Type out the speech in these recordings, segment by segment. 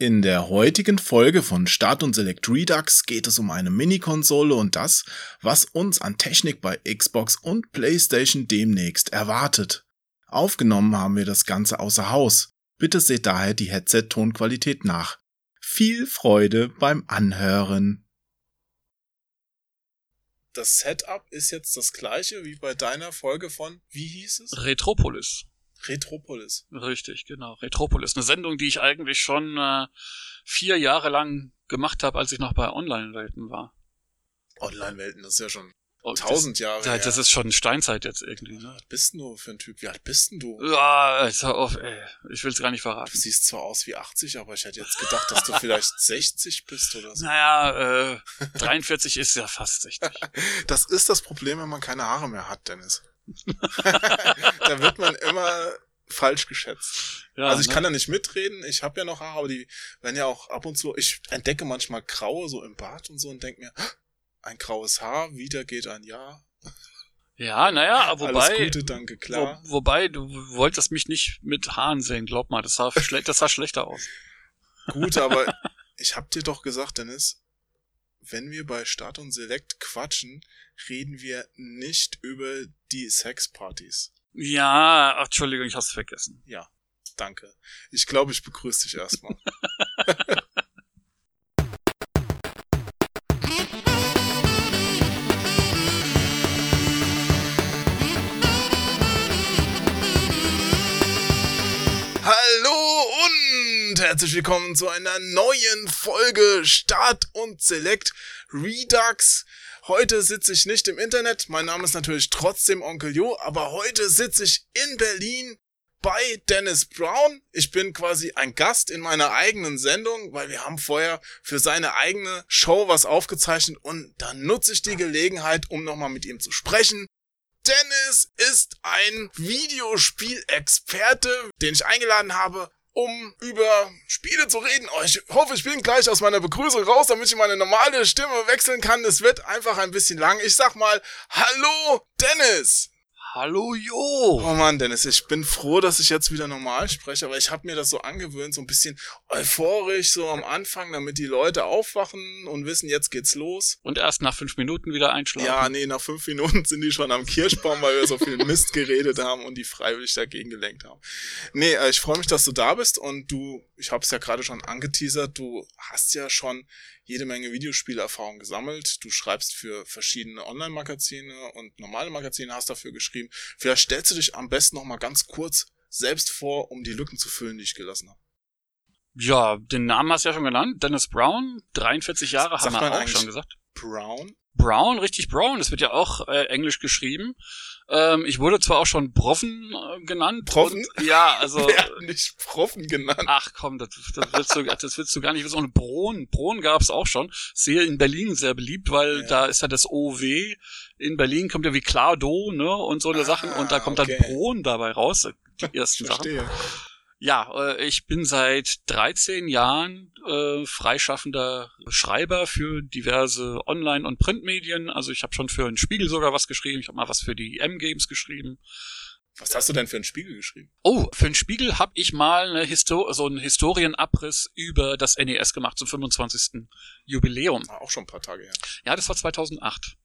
In der heutigen Folge von Start und Select Redux geht es um eine Mini-Konsole und das, was uns an Technik bei Xbox und PlayStation demnächst erwartet. Aufgenommen haben wir das Ganze außer Haus. Bitte seht daher die Headset-Tonqualität nach. Viel Freude beim Anhören. Das Setup ist jetzt das gleiche wie bei deiner Folge von, wie hieß es? Retropolis. Retropolis. Richtig, genau. Retropolis. Eine Sendung, die ich eigentlich schon äh, vier Jahre lang gemacht habe, als ich noch bei Online-Welten war. Online-Welten, das ist ja schon Oh, tausend Jahre das, her. Das ist schon Steinzeit jetzt irgendwie. Was Ne? bist denn du für ein Typ? Wie alt bist denn du? Ja, jetzt hör auf, ey. Ich will's gar nicht Du verraten. siehst zwar aus wie 80, aber ich hätte jetzt gedacht, dass du vielleicht 60 bist oder so. Naja, äh, 43 ist ja fast 60. Das ist das Problem, wenn man keine Haare mehr hat, Dennis. da wird man immer falsch geschätzt. Ja, also ich ne? kann da nicht mitreden, ich habe ja noch Haare, aber die werden ja auch ab und zu, ich entdecke manchmal graue so im Bart und so und denke mir, ein graues Haar, wieder geht ein Jahr. Ja, naja, wobei, Alles Gute, danke, klar. wo, wobei, du wolltest mich nicht mit Haaren sehen, glaub mal, das sah, schle das sah schlechter aus. Gut, aber ich hab dir doch gesagt, Dennis, wenn wir bei Start und Select quatschen, reden wir nicht über die Sexpartys. Ja, ach, Entschuldigung, ich hab's vergessen. Ja, danke. Ich glaube, ich begrüße dich erstmal. Hallo und herzlich willkommen zu einer neuen Folge Start und Select Redux. Heute sitze ich nicht im Internet. Mein Name ist natürlich trotzdem Onkel Jo, aber heute sitze ich in Berlin bei Dennis Brown. Ich bin quasi ein Gast in meiner eigenen Sendung, weil wir haben vorher für seine eigene Show was aufgezeichnet und dann nutze ich die Gelegenheit, um nochmal mit ihm zu sprechen. Dennis ist ein Videospielexperte, den ich eingeladen habe, um über Spiele zu reden. Oh, ich hoffe, ich bin gleich aus meiner Begrüßung raus, damit ich meine normale Stimme wechseln kann. Es wird einfach ein bisschen lang. Ich sag mal, hallo Dennis! Hallo, Jo! Oh Mann, Dennis, ich bin froh, dass ich jetzt wieder normal spreche, aber ich habe mir das so angewöhnt, so ein bisschen euphorisch so am Anfang, damit die Leute aufwachen und wissen, jetzt geht's los. Und erst nach fünf Minuten wieder einschlafen. Ja, nee, nach fünf Minuten sind die schon am Kirschbaum, weil wir so viel Mist geredet haben und die freiwillig dagegen gelenkt haben. Nee, äh, ich freue mich, dass du da bist und du, ich habe es ja gerade schon angeteasert, du hast ja schon jede Menge Videospielerfahrung gesammelt. Du schreibst für verschiedene Online-Magazine und normale Magazine hast dafür geschrieben. Vielleicht stellst du dich am besten noch mal ganz kurz selbst vor, um die Lücken zu füllen, die ich gelassen habe. Ja, den Namen hast du ja schon genannt. Dennis Brown, 43 Jahre, Sagt haben wir auch schon gesagt. Brown? Brown, richtig Brown, das wird ja auch äh, englisch geschrieben. Ähm, ich wurde zwar auch schon Broffen äh, genannt. Broffen? Und, ja, also. Wer nicht Profen genannt? Ach komm, das, das, willst du, das willst du gar nicht wissen. Und Bron, Bron gab's auch schon. Hier in Berlin sehr beliebt, weil Ja. da ist ja das OW. In Berlin kommt ja wie Klardo, ne, und so eine Ah, Sachen. Und da kommt okay. dann Bron dabei raus, die ersten Sachen. Ja, äh, ich bin seit 13 Jahren äh, freischaffender Schreiber für diverse Online- und Printmedien. Also ich habe schon für den Spiegel sogar was geschrieben. Ich habe mal was für die M-Games geschrieben. Was hast du denn für einen Spiegel geschrieben? Oh, für den Spiegel habe ich mal eine Histo so einen Historienabriss über das NES gemacht zum 25. Jubiläum. Ah, auch schon ein paar Tage her. Ja, das war 2008.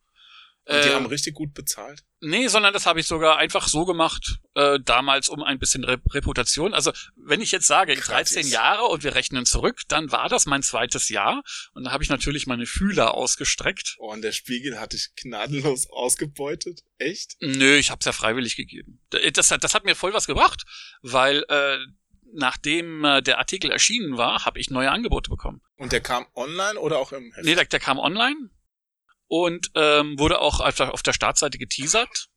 Und die Äh, haben richtig gut bezahlt. Nee, sondern das habe ich sogar einfach so gemacht, äh, damals um ein bisschen Re Reputation. Also wenn ich jetzt sage, Gratis. 13 Jahre und wir rechnen zurück, dann war das mein zweites Jahr. Und da habe ich natürlich meine Fühler ausgestreckt. Oh, und der Spiegel hat dich gnadenlos ausgebeutet. Echt? Nö, ich habe es ja freiwillig gegeben. Das, hat- das hat mir voll was gebracht, weil äh, nachdem äh, der Artikel erschienen war, habe ich neue Angebote bekommen. Und der kam online oder auch im Heft? Nee, der, der kam online und ähm, wurde auch auf der, Startseite geteasert.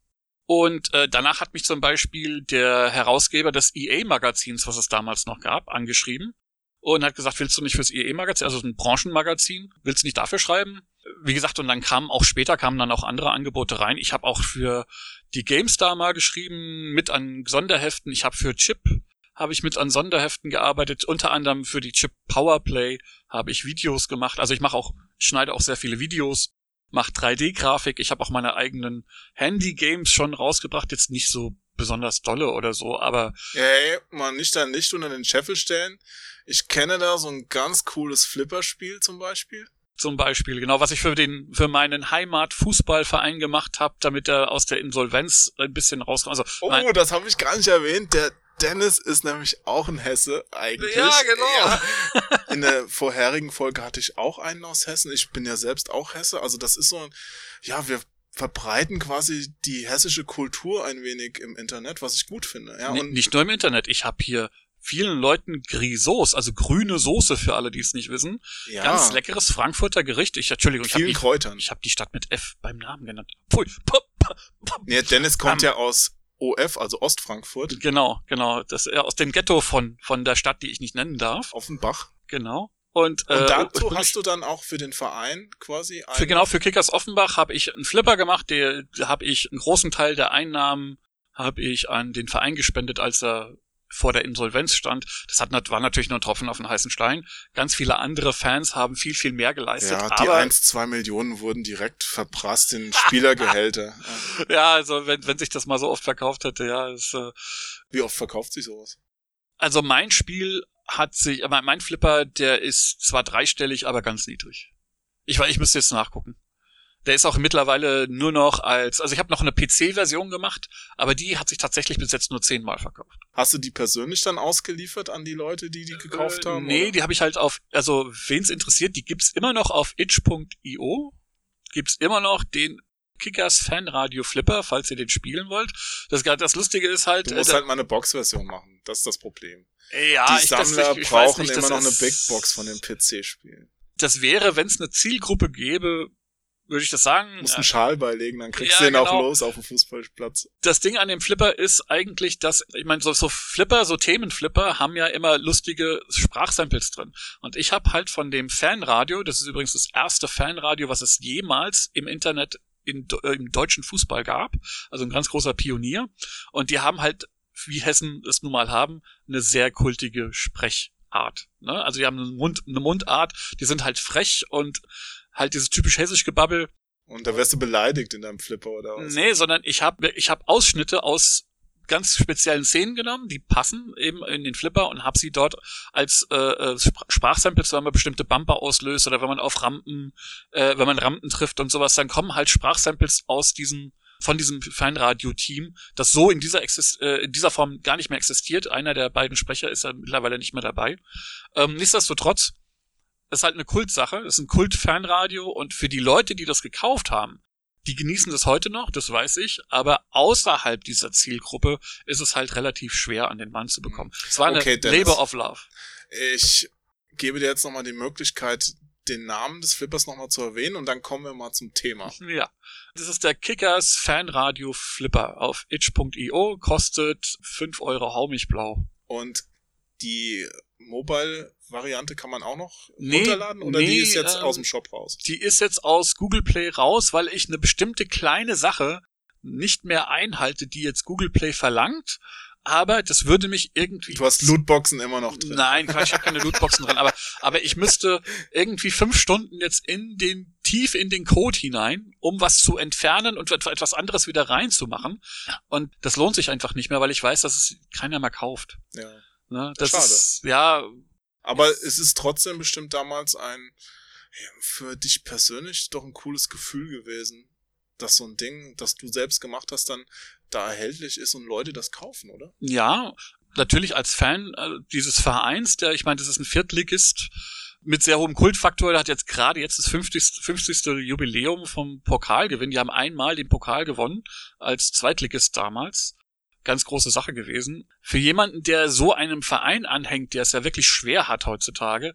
Und äh, danach hat mich zum Beispiel der Herausgeber des EA-Magazins, was es damals noch gab, angeschrieben und hat gesagt, willst du nicht fürs EA-Magazin, also ein Branchenmagazin, willst du nicht dafür schreiben? Wie gesagt, und dann kamen auch später kamen dann auch andere Angebote rein. Ich habe auch für die GameStar mal geschrieben, mit an Sonderheften. Ich habe für Chip habe ich mit an Sonderheften gearbeitet, unter anderem für die Chip Powerplay habe ich Videos gemacht. Also ich mache auch, schneide auch sehr viele Videos, mache 3D-Grafik. Ich habe auch meine eigenen Handy-Games schon rausgebracht, jetzt nicht so besonders dolle oder so, aber. Ey, mal nicht dein Licht unter den Scheffel stellen. Ich kenne da so ein ganz cooles Flipperspiel zum Beispiel. Zum Beispiel, genau, was ich für den, für meinen Heimatfußballverein gemacht habe, damit er aus der Insolvenz ein bisschen rauskommt. Also, oh, das habe ich gar nicht erwähnt. Der Dennis ist nämlich auch ein Hesse eigentlich. Ja, genau. Ja. In der vorherigen Folge hatte ich auch einen aus Hessen. Ich bin ja selbst auch Hesse. Also das ist so ein, ja, wir verbreiten quasi die hessische Kultur ein wenig im Internet, was ich gut finde. Ja, und nicht nur im Internet. Ich habe hier vielen Leuten Grisauce, also grüne Soße für alle, die es nicht wissen. Ja. Ganz leckeres Frankfurter Gericht. Ich Entschuldigung, ich habe die Kräutern. Ich habe die Stadt mit F beim Namen genannt. Pui. Nee, Dennis kommt um, ja aus OF, also Ostfrankfurt. Genau, genau. Das ist aus dem Ghetto von von der Stadt, die ich nicht nennen darf. Offenbach. Genau. Und, und äh, dazu und, hast du dann auch für den Verein quasi einen für genau für Kickers Offenbach habe ich einen Flipper gemacht, der habe ich einen großen Teil der Einnahmen habe ich an den Verein gespendet, als er vor der Insolvenz stand. Das hat, war natürlich nur ein Tropfen auf den heißen Stein. Ganz viele andere Fans haben viel, viel mehr geleistet. Ja, die aber, 1, 2 Millionen wurden direkt verprasst in Spielergehälter. ja, also wenn, wenn sich das mal so oft verkauft hätte, ja. Ist, äh, Wie oft verkauft sich sowas? Also mein Spiel hat sich, aber mein Flipper, der ist zwar dreistellig, aber ganz niedrig. Ich, ich müsste jetzt nachgucken. Der ist auch mittlerweile nur noch als, also ich habe noch eine PC-Version gemacht, aber die hat sich tatsächlich bis jetzt nur zehnmal verkauft. Hast du die persönlich dann ausgeliefert an die Leute, die die gekauft äh, haben? Nee, oder? die habe ich halt auf, also wen's interessiert, die gibt's immer noch auf itch.io. Gibt's immer noch den Kickers Fanradio Flipper, falls ihr den spielen wollt. Das, das Lustige ist halt. Du musst äh, halt mal eine Box-Version machen. Das ist das Problem. Ja, die Sammler ich, ich, ich brauchen nicht, immer noch eine Big Box von den PC-Spielen. Das wäre, wenn es eine Zielgruppe gäbe, würde ich das sagen. Du musst einen Schal beilegen, dann kriegst ja, du den genau. auch los auf dem Fußballplatz. Das Ding an dem Flipper ist eigentlich, dass, ich meine, so, so Flipper, so Themenflipper haben ja immer lustige Sprachsamples drin. Und ich habe halt von dem Fanradio, das ist übrigens das erste Fanradio, was es jemals im Internet in, äh, im deutschen Fußball gab, also ein ganz großer Pionier. Und die haben halt, wie Hessen es nun mal haben, eine sehr kultige Sprechart. Ne? Also die haben eine, Mund, eine Mundart, die sind halt frech und halt dieses typisch hessisch Gebabbel. Und da wirst du beleidigt in deinem Flipper oder was? Nee, sondern ich habe ich hab Ausschnitte aus ganz speziellen Szenen genommen, die passen eben in den Flipper und habe sie dort als äh, äh Sprachsamples, wenn man bestimmte Bumper auslöst oder wenn man auf Rampen, äh, wenn man Rampen trifft und sowas, dann kommen halt Sprachsamples aus diesem von diesem Feinradio-Team, das so in dieser, Exist äh, in dieser Form gar nicht mehr existiert. Einer der beiden Sprecher ist ja mittlerweile nicht mehr dabei. Ähm, nichtsdestotrotz ist halt eine Kultsache, ist ein Kult-Fernradio und für die Leute, die das gekauft haben, die genießen das heute noch, das weiß ich, aber außerhalb dieser Zielgruppe ist es halt relativ schwer an den Mann zu bekommen. Es war okay, eine Dennis, Labor of Love. Ich gebe dir jetzt nochmal die Möglichkeit, den Namen des Flippers nochmal zu erwähnen und dann kommen wir mal zum Thema. Ja. Das ist der Kickers Fanradio Flipper auf itch.io, kostet 5 Euro hau mich blau. Und die Mobile-Variante kann man auch noch nee, runterladen oder nee, die ist jetzt äh, aus dem Shop raus? Die ist jetzt aus Google Play raus, weil ich eine bestimmte kleine Sache nicht mehr einhalte, die jetzt Google Play verlangt. Aber das würde mich irgendwie. Du hast Lootboxen immer noch drin. Nein, ich habe keine Lootboxen drin. Aber, aber ich müsste irgendwie fünf Stunden jetzt in den tief in den Code hinein, um was zu entfernen und etwas anderes wieder reinzumachen. Und das lohnt sich einfach nicht mehr, weil ich weiß, dass es keiner mehr kauft. Ja. Ne? Das Schade. ist, ja. Aber es ist trotzdem bestimmt damals ein, für dich persönlich doch ein cooles Gefühl gewesen, dass so ein Ding, das du selbst gemacht hast, dann da erhältlich ist und Leute das kaufen, oder? Ja, natürlich als Fan äh, dieses Vereins, der, ich meine, das ist ein Viertligist mit sehr hohem Kultfaktor, der hat jetzt gerade jetzt das 50. 50. Jubiläum vom Pokalgewinn. Die haben einmal den Pokal gewonnen als Zweitligist damals ganz große Sache gewesen. Für jemanden, der so einem Verein anhängt, der es ja wirklich schwer hat heutzutage,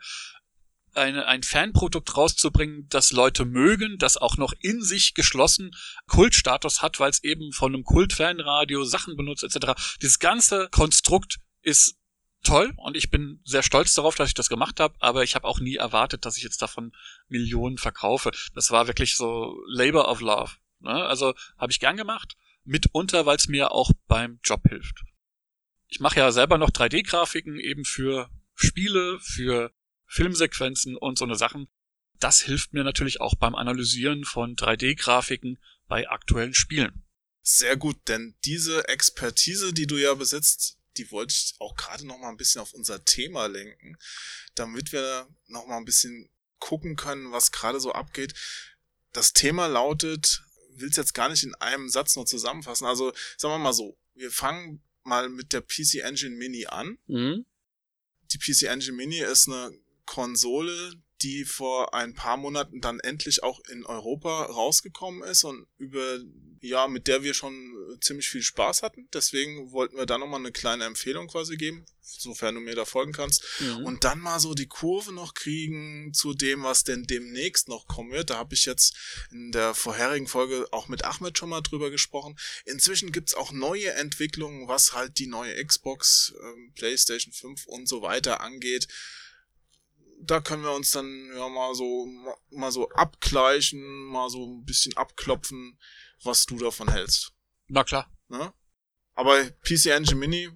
eine, ein Fanprodukt rauszubringen, das Leute mögen, das auch noch in sich geschlossen Kultstatus hat, weil es eben von einem Kultfanradio Sachen benutzt etc. Dieses ganze Konstrukt ist toll und ich bin sehr stolz darauf, dass ich das gemacht habe, aber ich habe auch nie erwartet, dass ich jetzt davon Millionen verkaufe. Das war wirklich so Labor of Love. Ne? Also habe ich gern gemacht mitunter, weil es mir auch beim Job hilft. Ich mache ja selber noch 3D-Grafiken eben für Spiele, für Filmsequenzen und so eine Sachen. Das hilft mir natürlich auch beim Analysieren von 3D-Grafiken bei aktuellen Spielen. Sehr gut, denn diese Expertise, die du ja besitzt, die wollte ich auch gerade noch mal ein bisschen auf unser Thema lenken, damit wir noch mal ein bisschen gucken können, was gerade so abgeht. Das Thema lautet, will es jetzt gar nicht in einem Satz nur zusammenfassen. Also sagen wir mal so, wir fangen mal mit der PC Engine Mini an. Mhm. Die PC Engine Mini ist eine Konsole, die vor ein paar Monaten dann endlich auch in Europa rausgekommen ist und über ja, mit der wir schon ziemlich viel Spaß hatten. Deswegen wollten wir da nochmal eine kleine Empfehlung quasi geben, sofern du mir da folgen kannst. Mhm. Und dann mal so die Kurve noch kriegen zu dem, was denn demnächst noch kommen wird. Da habe ich jetzt in der vorherigen Folge auch mit Ahmed schon mal drüber gesprochen. Inzwischen gibt's auch neue Entwicklungen, was halt die neue Xbox, ähm, PlayStation 5 und so weiter angeht da können wir uns dann ja mal so mal so abgleichen, mal so ein bisschen abklopfen, was du davon hältst. Na klar. Ne? Aber PC Engine Mini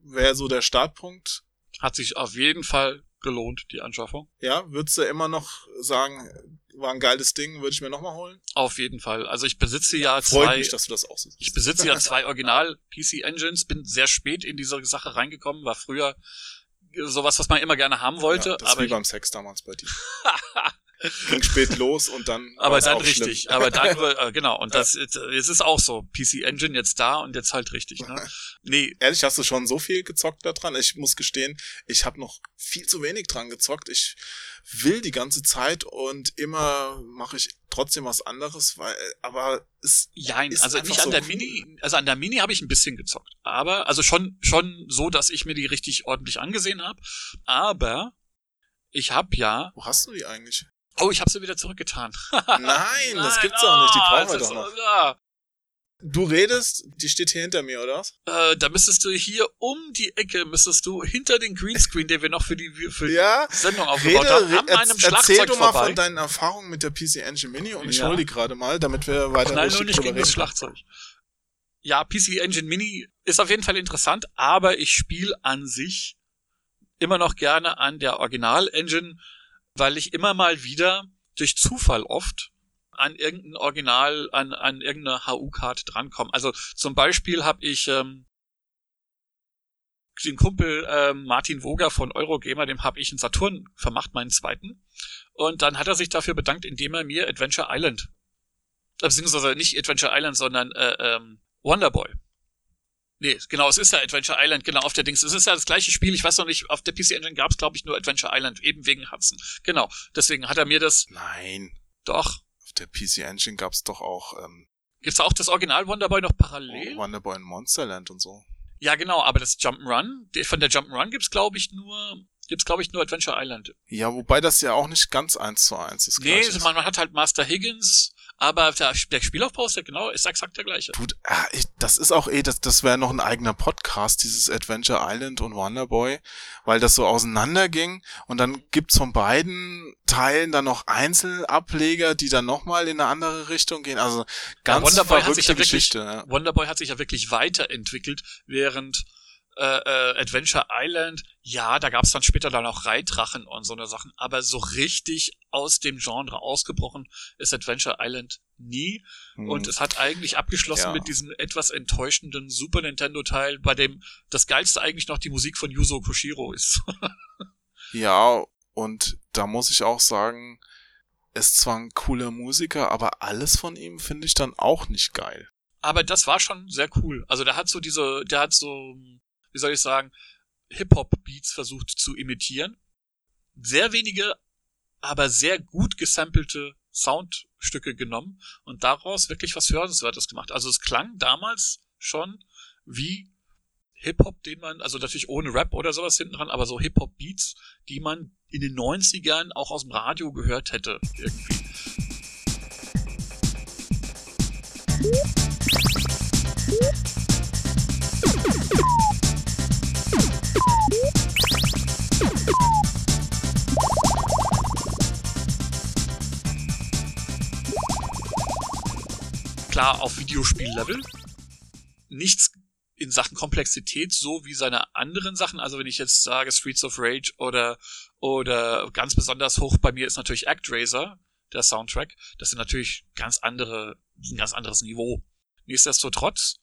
wäre so der Startpunkt. Hat sich auf jeden Fall gelohnt, die Anschaffung. Ja, würdest du immer noch sagen, war ein geiles Ding, würde ich mir nochmal holen? Auf jeden Fall. Also ich besitze ja Freut zwei. mich, dass du das auch so siehst. Ich besitze ja zwei Original PC Engines, bin sehr spät in diese Sache reingekommen, war früher sowas, was man immer gerne haben wollte, ja, das aber wie beim Sex damals bei dir. Ging spät los und dann. aber dann auch schlimm. richtig, aber dann äh, genau und das jetzt, es ist auch so PC Engine jetzt da und jetzt halt richtig, ne? Nee, Ehrlich, hast du schon so viel gezockt da dran? Ich muss gestehen, ich habe noch viel zu wenig dran gezockt. Ich will die ganze Zeit und immer mache ich trotzdem was anderes, weil, aber es Jein, Ist also nicht an so der cool. Mini, also an der Mini habe ich ein bisschen gezockt, aber also schon schon so, dass ich mir die richtig ordentlich angesehen habe, aber ich habe ja, Wo hast du die eigentlich? Oh, ich habe sie wieder zurückgetan. Nein, das Nein, gibt's auch nicht. Die ah, brauchen wir das doch noch. ah. Du redest, die steht hier hinter mir, oder was? Äh, da müsstest du hier um die Ecke, müsstest du hinter den Greenscreen, den wir noch für die für Ja. die Sendung Rede, aufgebaut haben, an meinem erz- erzähl Schlagzeug du mal vorbei. von deinen Erfahrungen mit der PC Engine Mini und ich Ja. hol die gerade mal, damit wir weiter Knall richtig nur nicht gegen das. Schlagzeug. Ja, PC Engine Mini ist auf jeden Fall interessant, aber ich spiele an sich immer noch gerne an der Original Engine, weil ich immer mal wieder durch Zufall oft an irgendein Original, an, an irgendeine HU-Card drankomme. Also zum Beispiel habe ich ähm, den Kumpel ähm, Martin Woger von Eurogamer, dem habe ich einen Saturn vermacht, meinen zweiten. Und dann hat er sich dafür bedankt, indem er mir Adventure Island äh, beziehungsweise nicht Adventure Island, sondern äh, ähm, Wonderboy. Nee, genau, es ist ja Adventure Island, genau, auf der Dings. Es ist ja das gleiche Spiel, ich weiß noch nicht, auf der PC Engine gab es, glaube ich, nur Adventure Island, eben wegen Hudson. Genau, deswegen hat er mir das Nein, doch. auf der PC Engine gab's doch auch ähm, Gibt's da auch das Original Wonderboy noch parallel? Wonderboy in Monsterland und so. Ja, genau, aber das Jump'n'Run, von der Jump'n'Run gibt's, glaube ich, nur, gibt's, glaube ich, nur Adventure Island. Ja, wobei das ja auch nicht ganz eins zu eins ist. Nee, ist. man, man hat halt Master Higgins, aber der, der Spielaufbau ist ja genau, ist exakt der gleiche. Tut, ich, das ist auch eh, das, das wäre noch ein eigener Podcast, dieses Adventure Island und Wonderboy, weil das so auseinanderging und dann gibt's von beiden Teilen dann noch Einzelableger, die dann nochmal in eine andere Richtung gehen. Also ganz Wonderboy hat verrückte sich ja wirklich- Geschichte. Ja. Wonderboy hat sich ja wirklich weiterentwickelt, während äh, äh, Adventure Island, ja, da gab's dann später dann auch Reitrachen und so eine Sachen, aber so richtig aus dem Genre ausgebrochen ist Adventure Island nie. Hm. Und es hat eigentlich abgeschlossen Ja. mit diesem etwas enttäuschenden Super Nintendo-Teil, bei dem das Geilste eigentlich noch die Musik von Yuzo Koshiro ist. Ja, und da muss ich auch sagen, ist zwar ein cooler Musiker, aber alles von ihm finde ich dann auch nicht geil. Aber das war schon sehr cool. Also der hat so diese, der hat so, wie soll ich sagen, Hip-Hop-Beats versucht zu imitieren. Sehr wenige, aber sehr gut gesampelte Soundstücke genommen und daraus wirklich was Hörenswertes gemacht. Also es klang damals schon wie Hip-Hop, den man, also natürlich ohne Rap oder sowas hinten dran, aber so Hip-Hop-Beats, die man in den 90ern auch aus dem Radio gehört hätte, irgendwie. Klar, auf Videospiellevel. Nichts in Sachen Komplexität, so wie seine anderen Sachen. Also wenn ich jetzt sage Streets of Rage oder, oder ganz besonders hoch bei mir ist natürlich ActRaiser, der Soundtrack. Das sind natürlich ganz andere, ein ganz anderes Niveau. Nichtsdestotrotz,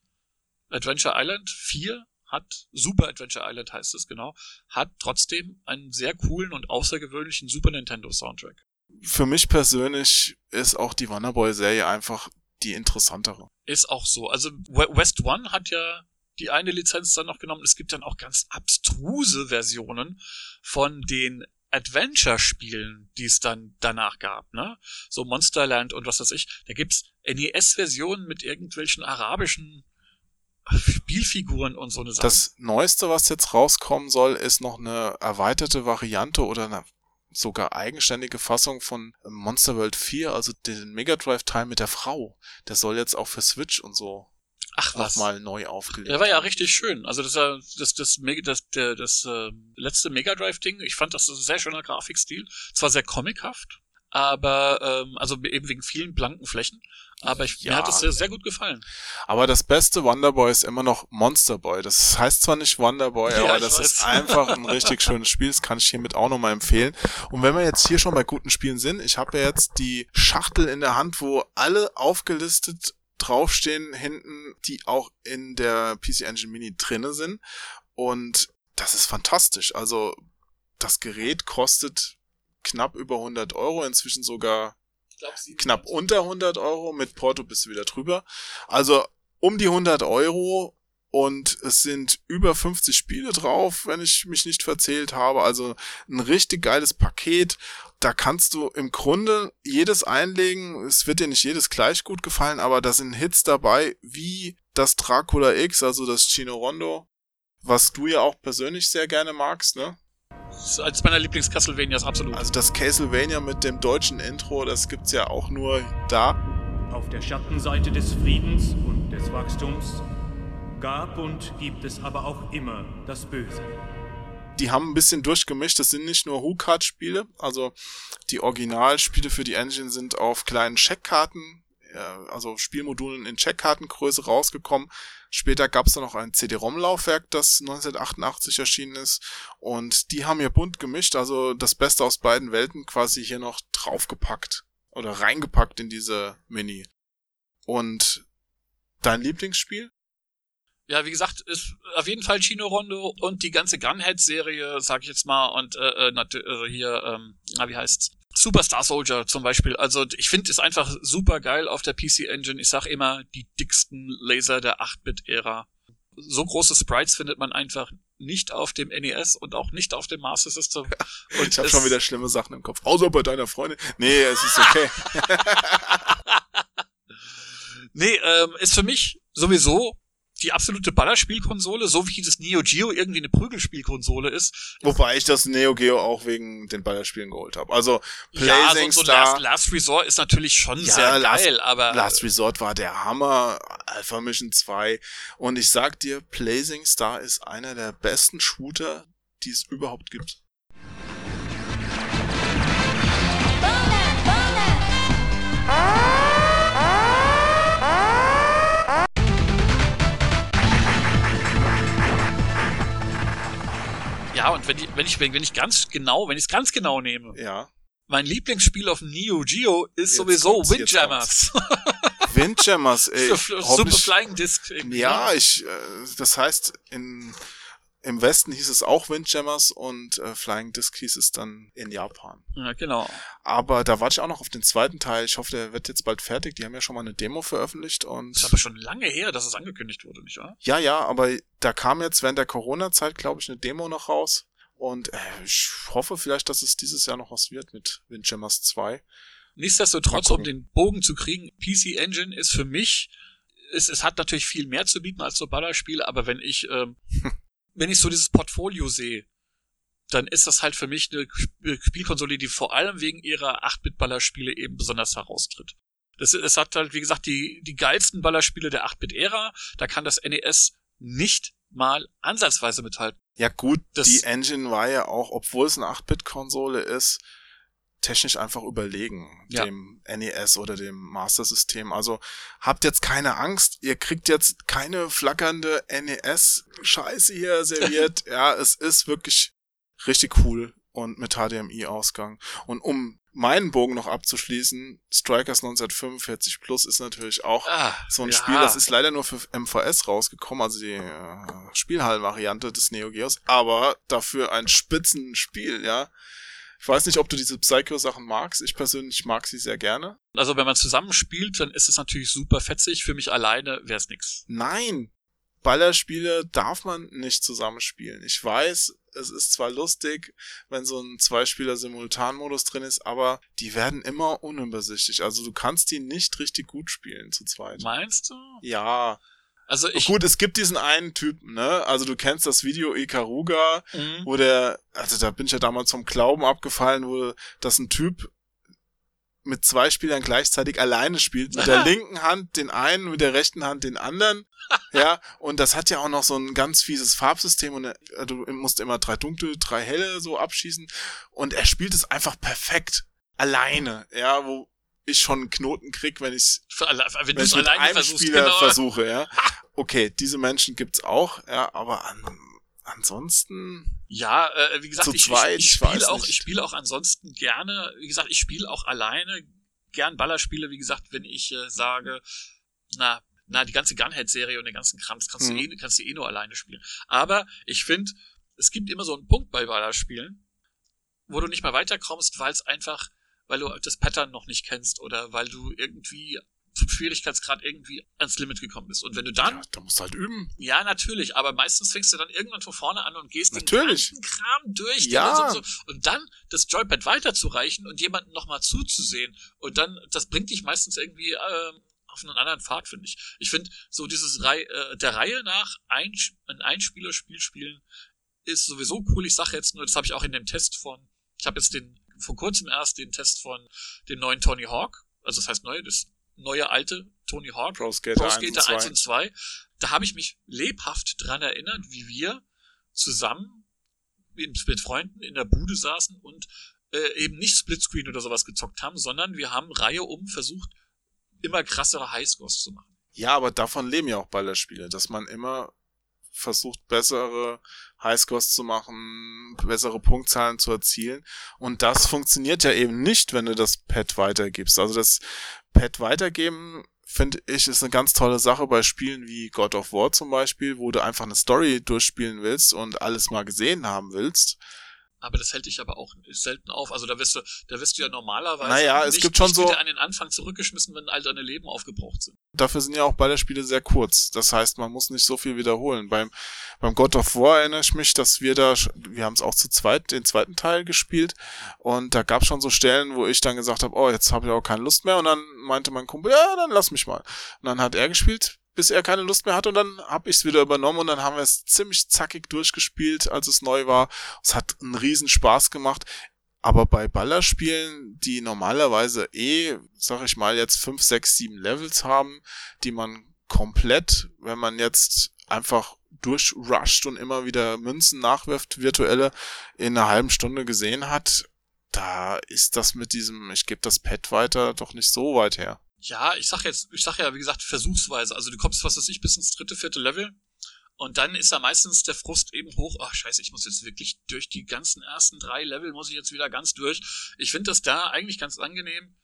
Adventure Island 4 hat, Super Adventure Island heißt es genau, hat trotzdem einen sehr coolen und außergewöhnlichen Super Nintendo Soundtrack. Für mich persönlich ist auch die Wonderboy-Serie einfach die interessantere. Ist auch so. Also West One hat ja die eine Lizenz dann noch genommen. Es gibt dann auch ganz abstruse Versionen von den Adventure-Spielen, die es dann danach gab, ne? So Monsterland und was weiß ich. Da gibt's NES-Versionen mit irgendwelchen arabischen Spielfiguren und so eine Sache. Das Neueste, was jetzt rauskommen soll, ist noch eine erweiterte Variante oder eine sogar eigenständige Fassung von Monster World 4, also den Mega Drive Teil mit der Frau. Der soll jetzt auch für Switch und so Ach was. mal neu aufgelegt. Der war ja richtig schön. Also das das das das, das, das, das äh, letzte Mega Drive Ding. Ich fand das ein sehr schöner Grafikstil. Zwar sehr comichaft, aber ähm, also eben wegen vielen blanken Flächen. Aber ich, ja. mir hat es sehr, sehr gut gefallen. Aber das beste Wonderboy ist immer noch Monster Boy. Das heißt zwar nicht Wonderboy, ja, aber das weiß. ist einfach ein richtig schönes Spiel. Das kann ich hiermit auch nochmal empfehlen. Und wenn wir jetzt hier schon bei guten Spielen sind, ich habe ja jetzt die Schachtel in der Hand, wo alle aufgelistet draufstehen hinten, die auch in der PC Engine Mini drinne sind. Und das ist fantastisch. Also das Gerät kostet knapp über 100 Euro, inzwischen sogar knapp unter 100 Euro. Mit Porto bist du wieder drüber. Also um die 100 Euro und es sind über 50 Spiele drauf, wenn ich mich nicht verzählt habe. Also ein richtig geiles Paket. Da kannst du im Grunde jedes einlegen. Es wird dir nicht jedes gleich gut gefallen, aber da sind Hits dabei, wie das Dracula X, also das Chino Rondo, was du ja auch persönlich sehr gerne magst, ne? Als meiner Lieblings-Castlevanias absolut. Also das Castlevania mit dem deutschen Intro, das gibt's ja auch nur da. Auf der Schattenseite des Friedens und des Wachstums gab und gibt es aber auch immer das Böse. Die haben ein bisschen durchgemischt. Das sind nicht nur Who-Card-Spiele. Also die Originalspiele für die Engine sind auf kleinen Checkkarten, also Spielmodulen in Checkkartengröße rausgekommen. Später gab es dann noch ein CD-ROM-Laufwerk, das 1988 erschienen ist. Und die haben hier bunt gemischt, also das Beste aus beiden Welten quasi hier noch draufgepackt oder reingepackt in diese Mini. Und dein Lieblingsspiel? Ja, wie gesagt, ist auf jeden Fall Chino Rondo und die ganze Gunhead-Serie, sag ich jetzt mal, und äh, äh, also hier, ähm, na, wie heißt's? Superstar Soldier zum Beispiel. Also ich finde es einfach super geil auf der PC Engine. Ich sag immer, die dicksten Laser der 8-Bit-Ära. So große Sprites findet man einfach nicht auf dem NES und auch nicht auf dem Master System. Und ich habe schon wieder schlimme Sachen im Kopf. Außer bei deiner Freundin. Nee, es ist okay. nee, ähm, ist für mich sowieso die absolute Ballerspielkonsole, so wie das Neo Geo irgendwie eine Prügelspielkonsole ist. Wobei ich das Neo Geo auch wegen den Ballerspielen geholt habe. Also Blazing ja, so, so Star, Last, Last, Resort ist natürlich schon ja, sehr Last, geil, aber Last Resort war der Hammer, Alpha Mission 2 und ich sag dir, Blazing Star ist einer der besten Shooter, die es überhaupt gibt. Ja, und wenn, die, wenn ich wenn ich ganz genau, wenn ich es ganz genau nehme. Ja. Mein Lieblingsspiel auf Neo Geo ist jetzt sowieso Windjammers. Windjammers, ey. Super Flying Disc. Ja, ich, äh, das heißt, in im Westen hieß es auch Windjammers und äh, Flying Disc hieß es dann in Japan. Ja, genau. Aber da warte ich auch noch auf den zweiten Teil. Ich hoffe, der wird jetzt bald fertig. Die haben ja schon mal eine Demo veröffentlicht und. Das ist aber schon lange her, dass es angekündigt wurde, nicht wahr? Ja, ja, aber da kam jetzt während der Corona-Zeit, glaube ich, eine Demo noch raus. Und äh, ich hoffe vielleicht, dass es dieses Jahr noch was wird mit Windjammers 2. Nichtsdestotrotz, um den Bogen zu kriegen, PC Engine ist für mich es, es hat natürlich viel mehr zu bieten als so Ballerspiele, aber wenn ich ähm, wenn ich so dieses Portfolio sehe, dann ist das halt für mich eine Spielkonsole, die vor allem wegen ihrer 8-Bit-Ballerspiele eben besonders heraustritt. Das, es hat halt, wie gesagt, die, die geilsten Ballerspiele der 8-Bit-Ära. Da kann das NES nicht mal ansatzweise mithalten. Ja gut, das, die Engine war ja auch, obwohl es eine 8-Bit-Konsole ist, technisch einfach überlegen, ja. dem NES oder dem Master System. Also habt jetzt keine Angst, ihr kriegt jetzt keine flackernde NES-Scheiße hier serviert. ja, es ist wirklich richtig cool. und mit HDMI-Ausgang. Und um meinen Bogen noch abzuschließen, Strikers 1945 Plus ist natürlich auch Ah, so ein ja. Spiel, das ist leider nur für MVS rausgekommen, also die äh, Spielhallen-Variante des Neo Geos, aber dafür ein Spitzenspiel, ja. Ich weiß nicht, ob du diese Psycho-Sachen magst. Ich persönlich mag sie sehr gerne. Also wenn man zusammenspielt, dann ist es natürlich super fetzig. Für mich alleine wäre es nix. Nein, Ballerspiele darf man nicht zusammenspielen. Ich weiß, es ist zwar lustig, wenn so ein Zweispieler-Simultan-Modus drin ist, aber die werden immer unübersichtlich. Also du kannst die nicht richtig gut spielen zu zweit. Meinst du? Ja, Also ich. gut, es gibt diesen einen Typen, ne? Also du kennst das Video Ikaruga, Mhm. wo der, also da bin ich ja damals vom Glauben abgefallen, wo das ein Typ mit zwei Spielern gleichzeitig alleine spielt, mit der linken Hand den einen, mit der rechten Hand den anderen, ja, und das hat ja auch noch so ein ganz fieses Farbsystem und er, du musst immer drei dunkle, drei helle so abschießen und er spielt es einfach perfekt alleine, ja, wo ich schon einen Knoten krieg, wenn ich Wenn wenn ich mit alleine einem Spieler genau. versuche, ja. Okay, diese Menschen gibt's auch, ja, aber an, ansonsten, Ja, äh, wie gesagt, ich, zweit, ich, ich spiele auch, nicht. ich spiele auch ansonsten gerne, wie gesagt, ich spiele auch alleine gern Ballerspiele, wie gesagt, wenn ich äh, sage, na, na, die ganze Gunhead-Serie und den ganzen Krams kannst, Mhm. du eh, kannst du eh nur alleine spielen. Aber ich finde, es gibt immer so einen Punkt bei Ballerspielen, wo du nicht mehr weiterkommst, weil es einfach, weil du das Pattern noch nicht kennst oder weil du irgendwie zum Schwierigkeitsgrad irgendwie ans Limit gekommen bist. Und wenn du dann ja, da musst du halt üben. ja, natürlich, aber meistens fängst du dann irgendwann von vorne an und gehst Natürlich. den ganzen Kram durch. Ja. du So, und dann das Joypad weiterzureichen und jemanden nochmal zuzusehen. Und dann, das bringt dich meistens irgendwie ähm, auf einen anderen Pfad, finde ich. Ich finde, so dieses Rei äh, der Reihe nach ein, ein Einspielerspiel spielen ist sowieso cool. Ich sage jetzt nur, das habe ich auch in dem Test von, ich habe jetzt den, vor kurzem erst den Test von dem neuen Tony Hawk, also das heißt neu, das neue alte Tony Hawk Pro Skater, Pro 1 Skater und 2. 1 und 2, da habe ich mich lebhaft dran erinnert, wie wir zusammen mit, mit Freunden in der Bude saßen und äh, eben nicht Splitscreen oder sowas gezockt haben, sondern wir haben Reihe um versucht, immer krassere Highscores zu machen. Ja, aber davon leben ja auch Ballerspiele, dass man immer versucht, bessere Highscores zu machen, bessere Punktzahlen zu erzielen. Und das funktioniert ja eben nicht, wenn du das Pad weitergibst. Also das Pad weitergeben, finde ich, ist eine ganz tolle Sache bei Spielen wie God of War zum Beispiel, wo du einfach eine Story durchspielen willst und alles mal gesehen haben willst. Aber das hält dich aber auch selten auf. Also da wirst du, da wirst du ja normalerweise Naja, es nicht, gibt schon nicht so- an den Anfang zurückgeschmissen, wenn all deine Leben aufgebraucht sind. Dafür sind ja auch Ballerspiele sehr kurz. Das heißt, man muss nicht so viel wiederholen. Beim, beim God of War erinnere ich mich, dass wir da, wir haben es auch zu zweit, den zweiten Teil gespielt. Und da gab es schon so Stellen, wo ich dann gesagt habe, oh, jetzt habe ich auch keine Lust mehr. Und dann meinte mein Kumpel, ja, dann lass mich mal. Und dann hat er gespielt, bis er keine Lust mehr hatte. Und dann habe ich es wieder übernommen. Und dann haben wir es ziemlich zackig durchgespielt, als es neu war. Es hat einen riesen Spaß gemacht. Aber bei Ballerspielen, die normalerweise eh, sag ich mal, jetzt fünf, sechs, sieben Levels haben, die man komplett, wenn man jetzt einfach durchrusht und immer wieder Münzen nachwirft, virtuelle, in einer halben Stunde gesehen hat, da ist das mit diesem, ich gebe das Pad weiter, doch nicht so weit her. Ja, ich sag jetzt, ich sag ja, wie gesagt, versuchsweise. Also du kommst, was weiß ich, bis ins dritte, vierte Level. Und dann ist da meistens der Frust eben hoch. Ach, scheiße, ich muss jetzt wirklich durch die ganzen ersten drei Level, muss ich jetzt wieder ganz durch. Ich finde das da eigentlich ganz angenehm,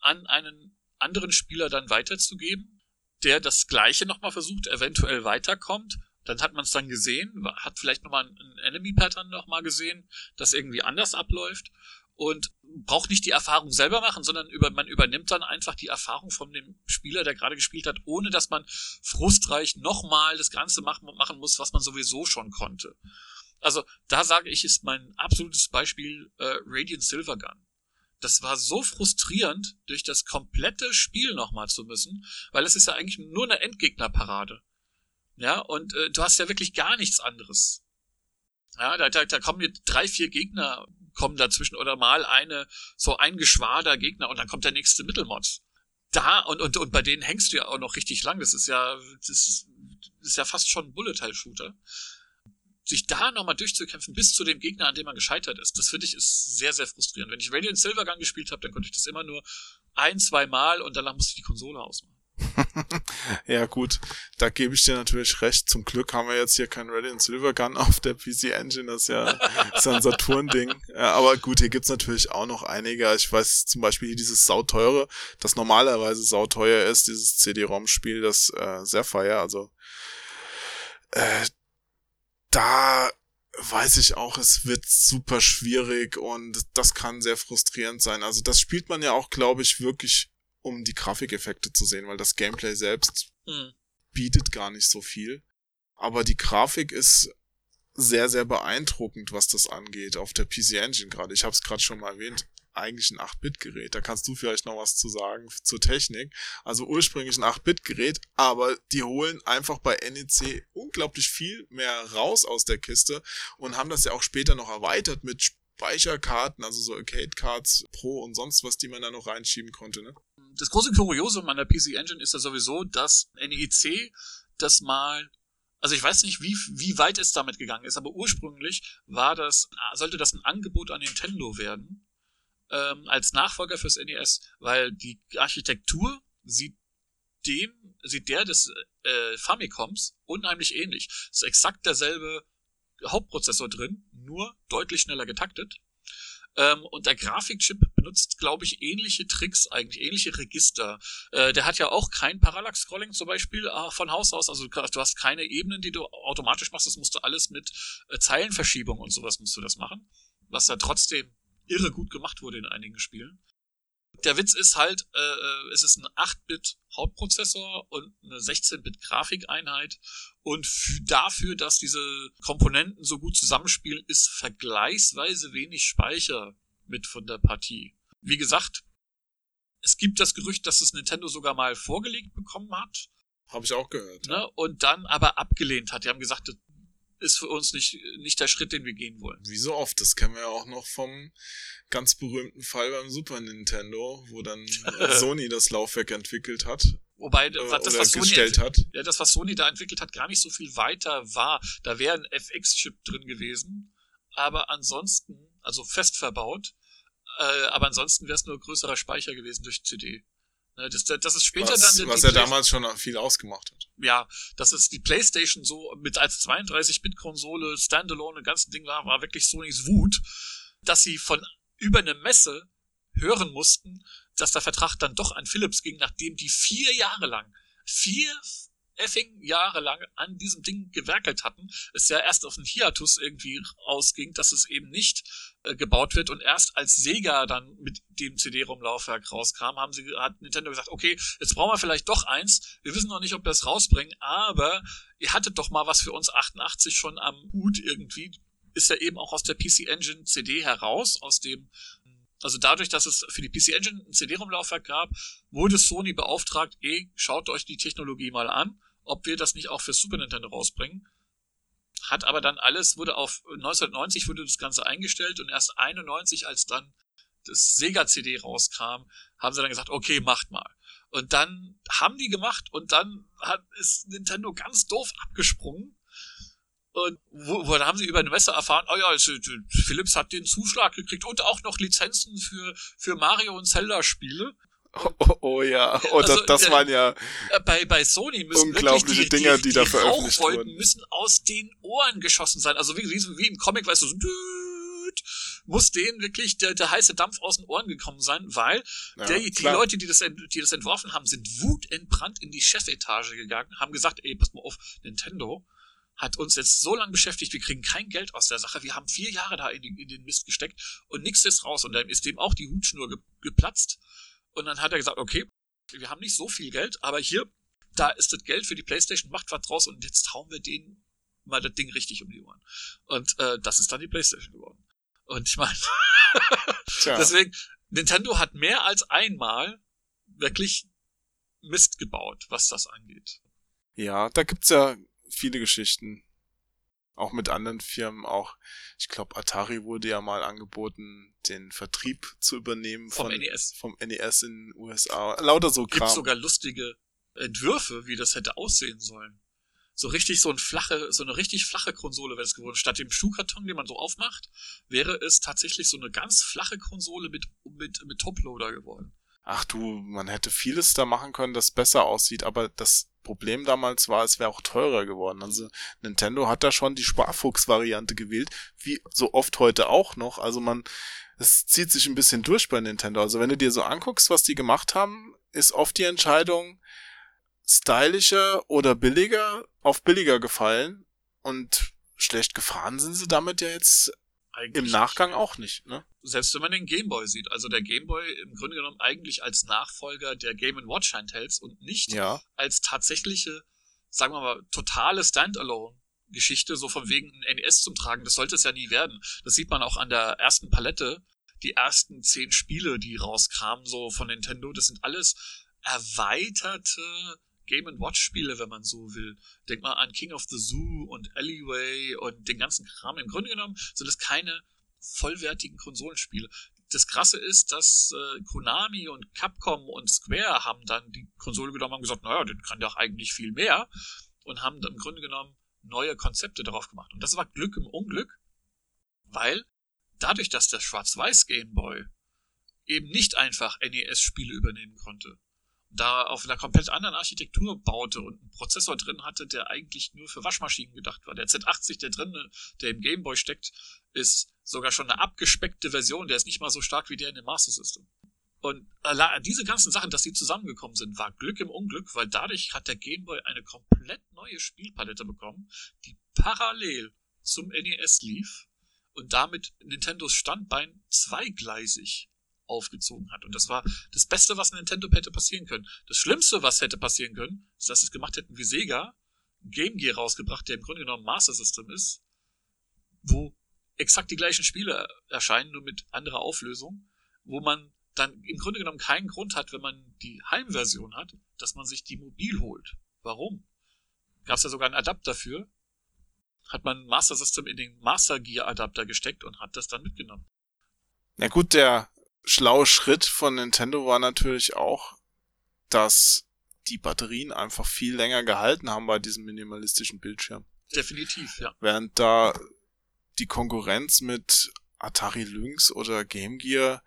an einen anderen Spieler dann weiterzugeben, der das Gleiche nochmal versucht, eventuell weiterkommt. Dann hat man es dann gesehen, hat vielleicht nochmal ein Enemy-Pattern nochmal gesehen, das irgendwie anders abläuft und braucht nicht die Erfahrung selber machen, sondern über, man übernimmt dann einfach die Erfahrung von dem Spieler, der gerade gespielt hat, ohne dass man frustreich nochmal das Ganze machen, machen muss, was man sowieso schon konnte. Also da sage ich, ist mein absolutes Beispiel äh, Radiant Silvergun. Das war so frustrierend, durch das komplette Spiel nochmal zu müssen, weil es ist ja eigentlich nur eine Endgegnerparade. Ja, und äh, du hast ja wirklich gar nichts anderes. Ja, da, da, da kommen jetzt drei, vier Gegner kommen dazwischen oder mal eine, so ein Geschwader Gegner und dann kommt der nächste Mittelmod. Da, und, und, und bei denen hängst du ja auch noch richtig lang. Das ist ja, das ist, das ist ja fast schon ein Bullet-Hell-Shooter. Sich da nochmal durchzukämpfen bis zu dem Gegner, an dem man gescheitert ist, das finde ich ist sehr, sehr frustrierend. Wenn ich Radiant Silvergun gespielt habe, dann konnte ich das immer nur ein, zwei Mal und danach musste ich die Konsole ausmachen. ja, gut, da gebe ich dir natürlich recht. Zum Glück haben wir jetzt hier kein Red Silver Gun auf der PC Engine, das ist ja, ist ein Saturn-Ding. Ja, aber gut, hier gibt's natürlich auch noch einige. Ich weiß zum Beispiel hier dieses sauteure, das normalerweise sauteuer ist, dieses CD-ROM-Spiel, das äh, sehr feier. Also äh, da weiß ich auch, es wird super schwierig und das kann sehr frustrierend sein. Also das spielt man ja auch, glaube ich, wirklich um die Grafikeffekte zu sehen, weil das Gameplay selbst mhm. bietet gar nicht so viel. Aber die Grafik ist sehr, sehr beeindruckend, was das angeht, auf der PC Engine gerade. Ich habe es gerade schon mal erwähnt eigentlich ein 8-Bit-Gerät. Da kannst du vielleicht noch was zu sagen zur Technik. Also ursprünglich ein 8-Bit-Gerät, aber die holen einfach bei NEC unglaublich viel mehr raus aus der Kiste und haben das ja auch später noch erweitert mit Speicherkarten, also so Arcade-Cards Pro und sonst was, die man da noch reinschieben konnte. Ne? Das große Kuriosum an der PC Engine ist ja sowieso, dass NEC das mal also ich weiß nicht, wie, wie weit es damit gegangen ist, aber ursprünglich war das, sollte das ein Angebot an Nintendo werden, ähm, als Nachfolger fürs NES, weil die Architektur sieht dem, sieht der des äh, Famicoms unheimlich ähnlich. Es ist exakt derselbe Hauptprozessor drin, nur deutlich schneller getaktet. Ähm, und der Grafikchip benutzt, glaube ich, ähnliche Tricks eigentlich, ähnliche Register. Äh, der hat ja auch kein Parallax-Scrolling zum Beispiel äh, von Haus aus. Also du hast keine Ebenen, die du automatisch machst. Das musst du alles mit äh, Zeilenverschiebung und sowas musst du das machen. Was ja trotzdem irre gut gemacht wurde in einigen Spielen. Der Witz ist halt, äh, äh es ist ein 8-Bit Hauptprozessor und eine 16-Bit Grafikeinheit und dafür, dass diese Komponenten so gut zusammenspielen, ist vergleichsweise wenig Speicher mit von der Partie. Wie gesagt, es gibt das Gerücht, dass es Nintendo sogar mal vorgelegt bekommen hat. Habe ich auch gehört. Ne? Und dann aber abgelehnt hat. Die haben gesagt, ist für uns nicht, nicht der Schritt, den wir gehen wollen. Wie so oft, das kennen wir ja auch noch vom ganz berühmten Fall beim Super Nintendo, wo dann Sony das Laufwerk entwickelt hat. Wobei äh, das, was Sony hat. Ja, das, was Sony da entwickelt hat, gar nicht so viel weiter war. Da wäre ein FX-Chip drin gewesen, aber ansonsten, also fest verbaut, äh, aber ansonsten wäre es nur größerer Speicher gewesen durch CD. Ne, das, das ist später was, dann. Was er damals schon viel ausgemacht hat. Ja, dass es die PlayStation so mit als 32-Bit-Konsole, Standalone, das ganze Ding war, war wirklich Sonys Wut, dass sie von über eine Messe hören mussten, dass der Vertrag dann doch an Philips ging, nachdem die vier Jahre lang, vier effing Jahre lang an diesem Ding gewerkelt hatten, es ja erst auf den Hiatus irgendwie ausging, dass es eben nicht äh, gebaut wird. Und erst als Sega dann mit dem CD-ROM-Laufwerk rauskam, haben sie, hat Nintendo gesagt, okay, jetzt brauchen wir vielleicht doch eins, wir wissen noch nicht, ob wir es rausbringen, aber ihr hattet doch mal was für uns 88 schon am Hut irgendwie, ist ja eben auch aus der PC Engine CD heraus, aus dem also dadurch, dass es für die PC Engine ein CD-ROM-Laufwerk gab, wurde Sony beauftragt, eh, schaut euch die Technologie mal an, ob wir das nicht auch für Super Nintendo rausbringen. Hat aber dann alles, wurde auf 1990 wurde das Ganze eingestellt und erst 91, als dann das Sega CD rauskam, haben sie dann gesagt, okay, macht mal. Und dann haben die gemacht und dann hat, ist Nintendo ganz doof abgesprungen und wo, wo da haben sie über Messe erfahren, oh ja, also, Philips hat den Zuschlag gekriegt und auch noch Lizenzen für, für Mario und Zelda-Spiele. Oh, oh, oh, ja, oh, also, das, das waren ja äh, bei, bei Sony müssen unglaubliche die, Dinger, die, die, die da veröffentlicht wurden. müssen aus den Ohren geschossen sein. Also wie, wie, im Comic, weißt du, so muss denen wirklich der, der heiße Dampf aus den Ohren gekommen sein, weil ja, der, die Leute, die das, die das entworfen haben, sind wutentbrannt in die Chefetage gegangen, haben gesagt, ey, pass mal auf, Nintendo, hat uns jetzt so lange beschäftigt, wir kriegen kein Geld aus der Sache, wir haben vier Jahre da in, in den Mist gesteckt und nichts ist raus und dann ist dem auch die Hutschnur ge geplatzt und dann hat er gesagt, okay, wir haben nicht so viel Geld, aber hier, da ist das Geld für die Playstation, macht was draus und jetzt hauen wir denen mal das Ding richtig um die Ohren. Und äh, das ist dann die Playstation geworden. Und ich meine, deswegen, Nintendo hat mehr als einmal wirklich Mist gebaut, was das angeht. Ja, da gibt's ja viele Geschichten. Auch mit anderen Firmen, auch, ich glaube, Atari wurde ja mal angeboten, den Vertrieb zu übernehmen vom von, NES. Vom NES in den USA. Lauter so Kram. Gibt sogar lustige Entwürfe, wie das hätte aussehen sollen. So richtig so ein flache, so eine richtig flache Konsole wäre es geworden. Statt dem Schuhkarton, den man so aufmacht, wäre es tatsächlich so eine ganz flache Konsole mit, mit, mit Toploader geworden. Ach du, man hätte vieles da machen können, das besser aussieht, aber das Problem damals war, es wäre auch teurer geworden. Also Nintendo hat da schon die Sparfuchs-Variante gewählt, wie so oft heute auch noch. Also man, es zieht sich ein bisschen durch bei Nintendo. Also wenn du dir so anguckst, was die gemacht haben, ist oft die Entscheidung stylischer oder billiger auf billiger gefallen und schlecht gefahren sind sie damit ja jetzt eigentlich Im Nachgang auch nicht, ne? Selbst wenn man den Gameboy sieht. Also der Gameboy im Grunde genommen eigentlich als Nachfolger der Game Watch Handhelds und nicht ja. als tatsächliche, sagen wir mal, totale Standalone. Geschichte, so von wegen ein NES zum Tragen, das sollte es ja nie werden. Das sieht man auch an der ersten Palette. Die ersten zehn Spiele, die rauskamen, so von Nintendo, das sind alles erweiterte Game Watch Spiele, wenn man so will. Denk mal an King of the Zoo und Alleyway und den ganzen Kram. Im Grunde genommen sind es keine vollwertigen Konsolenspiele. Das Krasse ist, dass äh, Konami und Capcom und Square haben dann die Konsole genommen und gesagt, naja, den kann doch eigentlich viel mehr und haben dann im Grunde genommen neue Konzepte darauf gemacht. Und das war Glück im Unglück, weil dadurch, dass der Schwarz-Weiß Game Boy eben nicht einfach NES-Spiele übernehmen konnte, da auf einer komplett anderen Architektur baute und einen Prozessor drin hatte, der eigentlich nur für Waschmaschinen gedacht war. Der Z80, der drin, der im Gameboy steckt, ist sogar schon eine abgespeckte Version, der ist nicht mal so stark wie der in dem Master System. Und diese ganzen Sachen, dass die zusammengekommen sind, war Glück im Unglück, weil dadurch hat der Gameboy eine komplett neue Spielpalette bekommen, die parallel zum NES lief und damit Nintendos Standbein zweigleisig aufgezogen hat. Und das war das Beste, was Nintendo hätte passieren können. Das Schlimmste, was hätte passieren können, ist, dass sie es gemacht hätten wie Sega, Game Gear rausgebracht, der im Grunde genommen Master System ist, wo exakt die gleichen Spiele erscheinen, nur mit anderer Auflösung, wo man dann im Grunde genommen keinen Grund hat, wenn man die Heimversion hat, dass man sich die mobil holt. Warum? Gab es ja sogar einen Adapter für. Hat man Master System in den Master Gear Adapter gesteckt und hat das dann mitgenommen. Na gut, der schlaue Schritt von Nintendo war natürlich auch, dass die Batterien einfach viel länger gehalten haben bei diesem minimalistischen Bildschirm. Definitiv, ja. Während da die Konkurrenz mit Atari Lynx oder Game Gear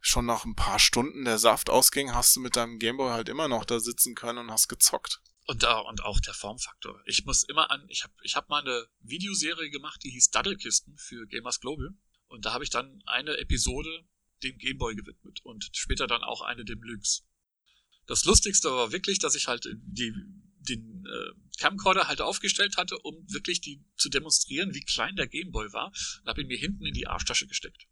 schon nach ein paar Stunden der Saft ausging, hast du mit deinem Gameboy halt immer noch da sitzen können und hast gezockt. Und, da, und auch der Formfaktor. Ich muss immer an, ich habe ich hab mal eine Videoserie gemacht, die hieß Daddelkisten für Gamers Global. Und da habe ich dann eine Episode dem Gameboy gewidmet und später dann auch eine dem Lynx. Das Lustigste war wirklich, dass ich halt die, den äh, Camcorder halt aufgestellt hatte, um wirklich die zu demonstrieren, wie klein der Gameboy war, und habe ihn mir hinten in die Arschtasche gesteckt.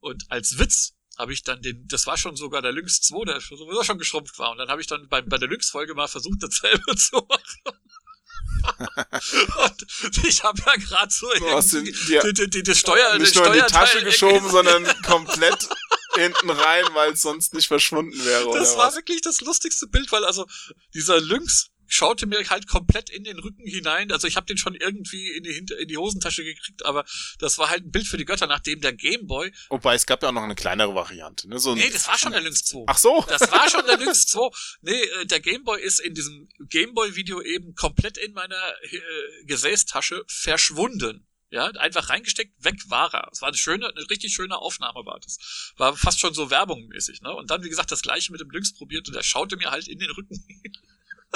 Und als Witz habe ich dann den, das war schon sogar der Lynx 2, der sowieso schon geschrumpft war. Und dann habe ich dann bei, bei der Lynx-Folge mal versucht, dasselbe zu machen. Und ich habe ja gerade so du hast den, die, die, die, das Steuer, nicht nur in die Tasche geschoben, sondern komplett hinten rein, weil es sonst nicht verschwunden wäre. Das war was? wirklich das lustigste Bild, weil also dieser Lynx schaute mir halt komplett in den Rücken hinein. Also ich habe den schon irgendwie in die, Hinter in die Hosentasche gekriegt, aber das war halt ein Bild für die Götter, nachdem der Gameboy. Wobei es gab ja auch noch eine kleinere Variante. Ne? So nee, das war schon der Lynx 2. Ach so. Das war schon der Lynx 2. Nee, äh, der Gameboy ist in diesem Gameboy-Video eben komplett in meiner äh, Gesäßtasche verschwunden. Ja, einfach reingesteckt, weg war er. Es war eine schöne, eine richtig schöne Aufnahme war das. War fast schon so werbungmäßig, ne? Und dann, wie gesagt, das gleiche mit dem Lynx probiert und er schaute mir halt in den Rücken.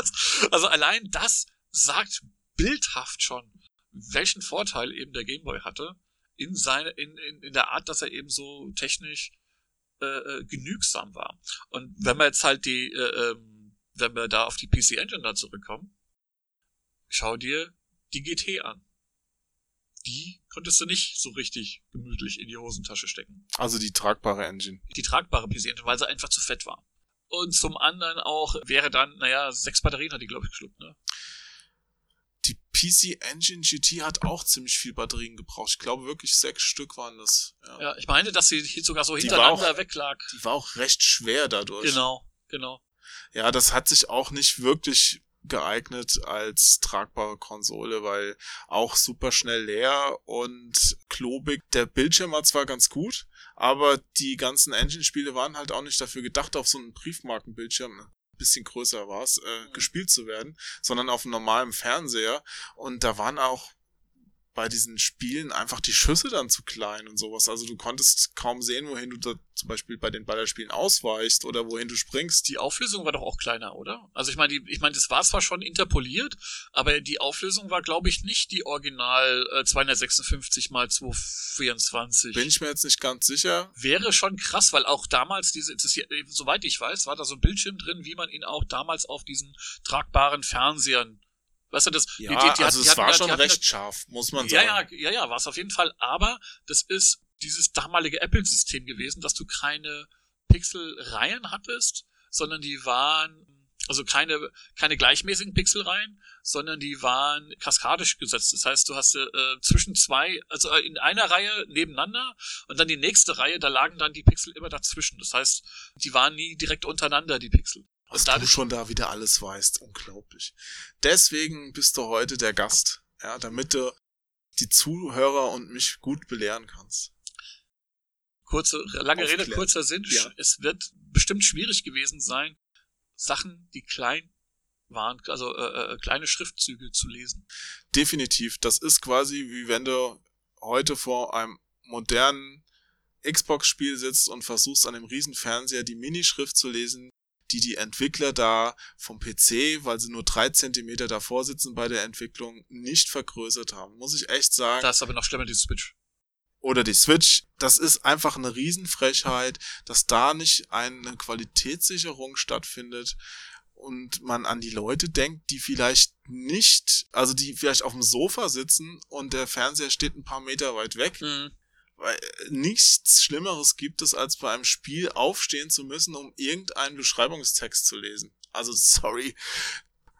also allein das sagt bildhaft schon, welchen Vorteil eben der Gameboy hatte in seine, in, in, in der Art, dass er eben so technisch äh, äh genügsam war. Und wenn wir jetzt halt die, äh, ähm, wenn wir da auf die PC Engine da zurückkommen, schau dir die GT an. Die konntest du nicht so richtig gemütlich in die Hosentasche stecken. Also die tragbare Engine. Die tragbare PC Engine, weil sie einfach zu fett war. Und zum anderen auch wäre dann, naja, sechs Batterien hat die, glaube ich, geschluckt, ne? Die PC Engine GT hat auch ziemlich viel Batterien gebraucht. Ich glaube wirklich sechs Stück waren das. Ja, ja ich meine, dass sie sogar so hintereinander auch, weglag. Die war auch recht schwer dadurch. Genau, genau. Ja, das hat sich auch nicht wirklich geeignet als tragbare Konsole, weil auch super schnell leer und klobig. Der Bildschirm war zwar ganz gut, aber die ganzen Engine-Spiele waren halt auch nicht dafür gedacht, auf so einem Briefmarkenbildschirm, ein bisschen größer war es, äh, mhm. gespielt zu werden, sondern auf einem normalen Fernseher. Und da waren auch bei diesen Spielen einfach die Schüsse dann zu klein und sowas. Also du konntest kaum sehen, wohin du da zum Beispiel bei den Ballerspielen ausweichst oder wohin du springst. Die Auflösung war doch auch kleiner, oder? Also ich meine, die, ich meine, das war zwar schon interpoliert, aber die Auflösung war, glaube ich, nicht die Original äh, 256 mal 224. Bin ich mir jetzt nicht ganz sicher. Wäre schon krass, weil auch damals diese, das hier, soweit ich weiß, war da so ein Bildschirm drin, wie man ihn auch damals auf diesen tragbaren Fernsehern Weißt du, das, ja, die, die, die, also es war schon recht scharf, muss man sagen. Ja, ja, ja, ja, war es auf jeden Fall. Aber das ist dieses damalige Apple-System gewesen, dass du keine Pixelreihen hattest, sondern die waren, also keine, keine gleichmäßigen Pixelreihen, sondern die waren kaskadisch gesetzt. Das heißt, du hast äh, zwischen zwei, also in einer Reihe nebeneinander und dann die nächste Reihe, da lagen dann die Pixel immer dazwischen. Das heißt, die waren nie direkt untereinander, die Pixel. Was du schon da wieder alles weißt. Unglaublich. Deswegen bist du heute der Gast. Ja, damit du die Zuhörer und mich gut belehren kannst. Kurze, lange Aufklären. Rede, kurzer Sinn. Ja. Es wird bestimmt schwierig gewesen sein, Sachen, die klein waren, also äh, äh, kleine Schriftzüge zu lesen. Definitiv. Das ist quasi wie wenn du heute vor einem modernen Xbox-Spiel sitzt und versuchst an dem Riesenfernseher die Minischrift zu lesen, die die Entwickler da vom PC, weil sie nur drei Zentimeter davor sitzen bei der Entwicklung, nicht vergrößert haben. Muss ich echt sagen. Das ist aber noch schlimmer, die Switch. Oder die Switch. Das ist einfach eine Riesenfrechheit, dass da nicht eine Qualitätssicherung stattfindet und man an die Leute denkt, die vielleicht nicht, also die vielleicht auf dem Sofa sitzen und der Fernseher steht ein paar Meter weit weg. Mhm weil nichts Schlimmeres gibt es, als bei einem Spiel aufstehen zu müssen, um irgendeinen Beschreibungstext zu lesen. Also sorry,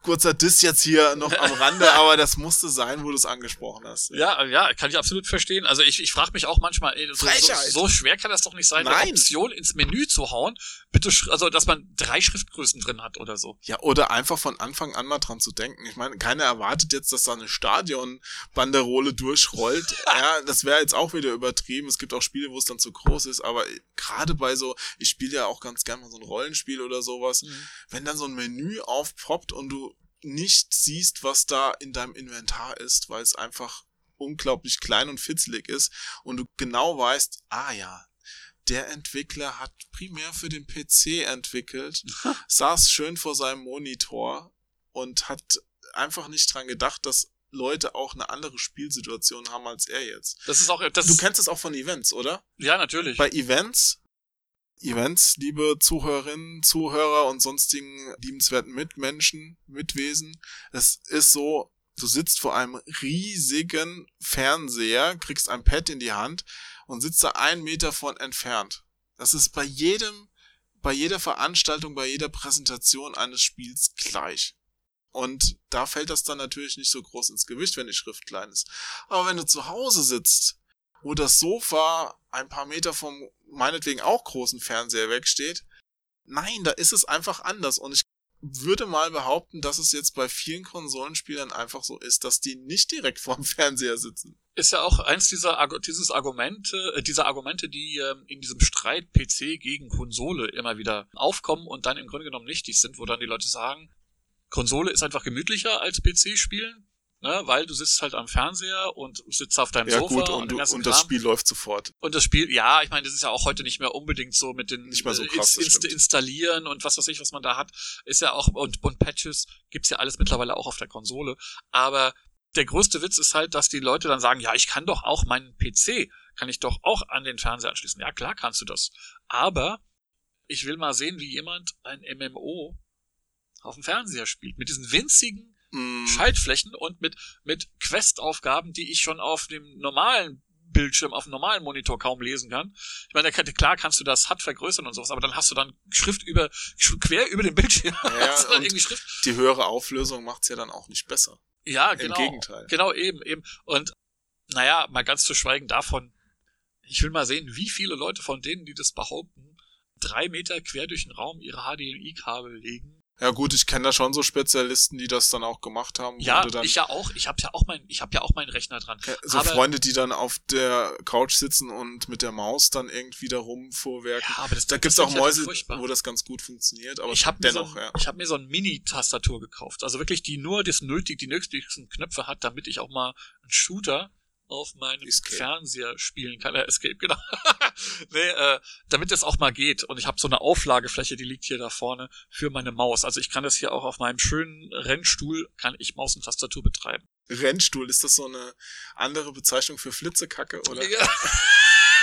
kurzer Diss jetzt hier noch am Rande, aber das musste sein, wo du es angesprochen hast. Ja, ja, kann ich absolut verstehen. Also ich, ich frage mich auch manchmal, ey, so, so, so, schwer kann das doch nicht sein, Nein. eine Option ins Menü zu hauen, bitte, also dass man drei Schriftgrößen drin hat oder so. Ja, oder einfach von Anfang an mal dran zu denken. Ich meine, keiner erwartet jetzt, dass da eine Stadionbanderole durchrollt. ja, das wäre jetzt auch wieder übertrieben. Es gibt auch Spiele, wo es dann zu groß ist, aber gerade bei so, ich spiele ja auch ganz gerne mal so ein Rollenspiel oder sowas, mhm. wenn dann so ein Menü aufpoppt und du nicht siehst, was da in deinem Inventar ist, weil es einfach unglaublich klein und fitzelig ist und du genau weißt, ah ja, der Entwickler hat primär für den PC entwickelt, saß schön vor seinem Monitor und hat einfach nicht dran gedacht, dass Leute auch eine andere Spielsituation haben als er jetzt. Das ist auch das Du kennst es auch von Events, oder? Ja, natürlich. Bei Events Events, liebe Zuhörerinnen, Zuhörer und sonstigen liebenswerten Mitmenschen, Mitwesen. Es ist so, du sitzt vor einem riesigen Fernseher, kriegst ein Pad in die Hand und sitzt da einen Meter von entfernt. Das ist bei jedem, bei jeder Veranstaltung, bei jeder Präsentation eines Spiels gleich. Und da fällt das dann natürlich nicht so groß ins Gewicht, wenn die Schrift klein ist. Aber wenn du zu Hause sitzt, wo das Sofa ein paar Meter vom meinetwegen auch großen Fernseher wegsteht. Nein, da ist es einfach anders und ich würde mal behaupten, dass es jetzt bei vielen Konsolenspielern einfach so ist, dass die nicht direkt vorm Fernseher sitzen. Ist ja auch eins dieser dieses Argumente, äh, dieser Argumente, die äh, in diesem Streit PC gegen Konsole immer wieder aufkommen und dann im Grunde genommen nichtig sind, wo dann die Leute sagen, Konsole ist einfach gemütlicher als PC spielen ne, weil du sitzt halt am Fernseher und sitzt auf deinem ja, Sofa gut, und, und, und das Spiel läuft sofort. Und das Spiel, ja, ich meine, das ist ja auch heute nicht mehr unbedingt so mit den nicht mehr so krass, äh, inst installieren und was weiß ich, was man da hat, ist ja auch und, und Patches gibt's ja alles mittlerweile auch auf der Konsole, aber der größte Witz ist halt, dass die Leute dann sagen, ja, ich kann doch auch meinen PC, kann ich doch auch an den Fernseher anschließen. Ja, klar kannst du das. Aber ich will mal sehen, wie jemand ein MMO auf dem Fernseher spielt. Mit diesen winzigen mm. Schaltflächen und mit, mit Quest-Aufgaben, die ich schon auf dem normalen Bildschirm, auf dem normalen Monitor kaum lesen kann. Ich meine, klar kannst du das HUD vergrößern und sowas, aber dann hast du dann Schrift über, quer über den Bildschirm. Ja, und Die höhere Auflösung macht's ja dann auch nicht besser. Ja, genau. Im Gegenteil. Genau, eben, eben. Und, naja, mal ganz zu schweigen davon, ich will mal sehen, wie viele Leute von denen, die das behaupten, drei Meter quer durch den Raum ihre HDMI-Kabel legen ja gut, ich kenne da schon so Spezialisten, die das dann auch gemacht haben. Ja, ich ja auch. Ich habe ja auch mein, ich habe ja auch meinen Rechner dran. So aber, Freunde, die dann auf der Couch sitzen und mit der Maus dann irgendwie da rumvorwerken. Ja, aber das, da das gibt's auch Mäuse, wo das ganz gut funktioniert. Aber ich habe dennoch, so ja. Ich habe mir so ein Mini-Tastatur gekauft, also wirklich die nur das nötig, die nötigsten Knöpfe hat, damit ich auch mal einen Shooter auf meinem Escape. Fernseher spielen kann. Äh, Escape, genau. nee, äh, damit es auch mal geht. Und ich habe so eine Auflagefläche, die liegt hier da vorne für meine Maus. Also ich kann das hier auch auf meinem schönen Rennstuhl, kann ich Maus und Tastatur betreiben. Rennstuhl, ist das so eine andere Bezeichnung für Flitzekacke, oder? Ja.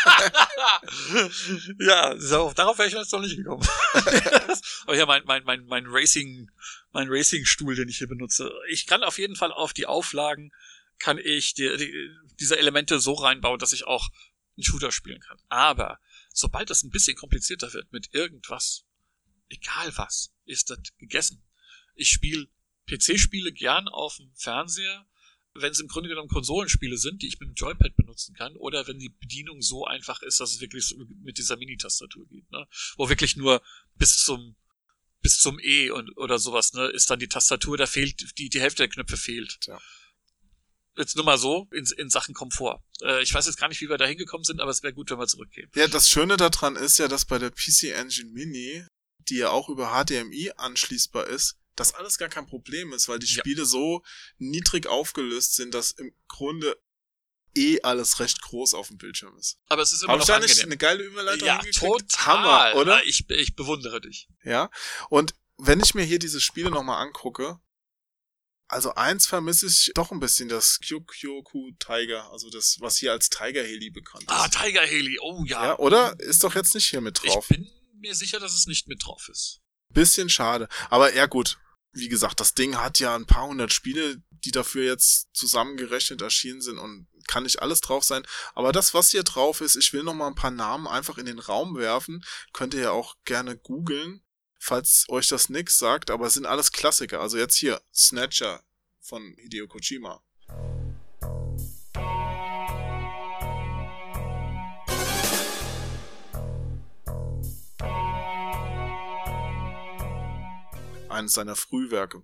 ja, so, darauf wäre ich jetzt noch nicht gekommen. Aber ja, mein, mein, mein, mein Racing, mein Racing-Stuhl, den ich hier benutze. Ich kann auf jeden Fall auf die Auflagen, kann ich die, die, diese Elemente so reinbauen, dass ich auch einen Shooter spielen kann. Aber sobald das ein bisschen komplizierter wird mit irgendwas, egal was, ist das gegessen. Ich spiele PC-Spiele gern auf dem Fernseher, wenn es im Grunde genommen Konsolenspiele sind, die ich mit dem Joypad benutzen kann, oder wenn die Bedienung so einfach ist, dass es wirklich mit dieser Mini-Tastatur geht, ne? Wo wirklich nur bis zum bis zum E und oder sowas, ne, ist dann die Tastatur, da fehlt die die Hälfte der Knöpfe fehlt. Tja. Jetzt nur mal so in, in Sachen Komfort. Äh, ich weiß jetzt gar nicht, wie wir da hingekommen sind, aber es wäre gut, wenn wir zurückgehen. Ja, das Schöne daran ist ja, dass bei der PC Engine Mini, die ja auch über HDMI anschließbar ist, das alles gar kein Problem ist, weil die Ja. Spiele so niedrig aufgelöst sind, dass im Grunde eh alles recht groß auf dem Bildschirm ist. Aber es ist immer ich noch nicht angenehm. eine geile Überleitung Ja, hingekriegt? total. Hammer, oder? Ich, ich bewundere dich. Ja. Und wenn ich mir hier diese Spiele nochmal angucke, also eins vermisse ich doch ein bisschen, das Kyokyoku Tiger, also das, was hier als Tiger Heli bekannt ist. Ah, Tiger Haley. Oh ja. ja, oder? Ist doch jetzt nicht hier mit Ich drauf. bin mir sicher, dass es nicht mit drauf ist. Bisschen schade. Aber ja gut, wie gesagt, das Ding hat ja ein paar hundert Spiele, die dafür jetzt zusammengerechnet erschienen sind und kann nicht alles drauf sein. Aber das, was hier drauf ist, ich will noch mal ein paar Namen einfach in den Raum werfen. Könnt ihr ja auch gerne googeln, falls euch das nix sagt. Aber es sind alles Klassiker. Also jetzt hier Snatcher von Hideo Kojima. Eines seiner Frühwerke.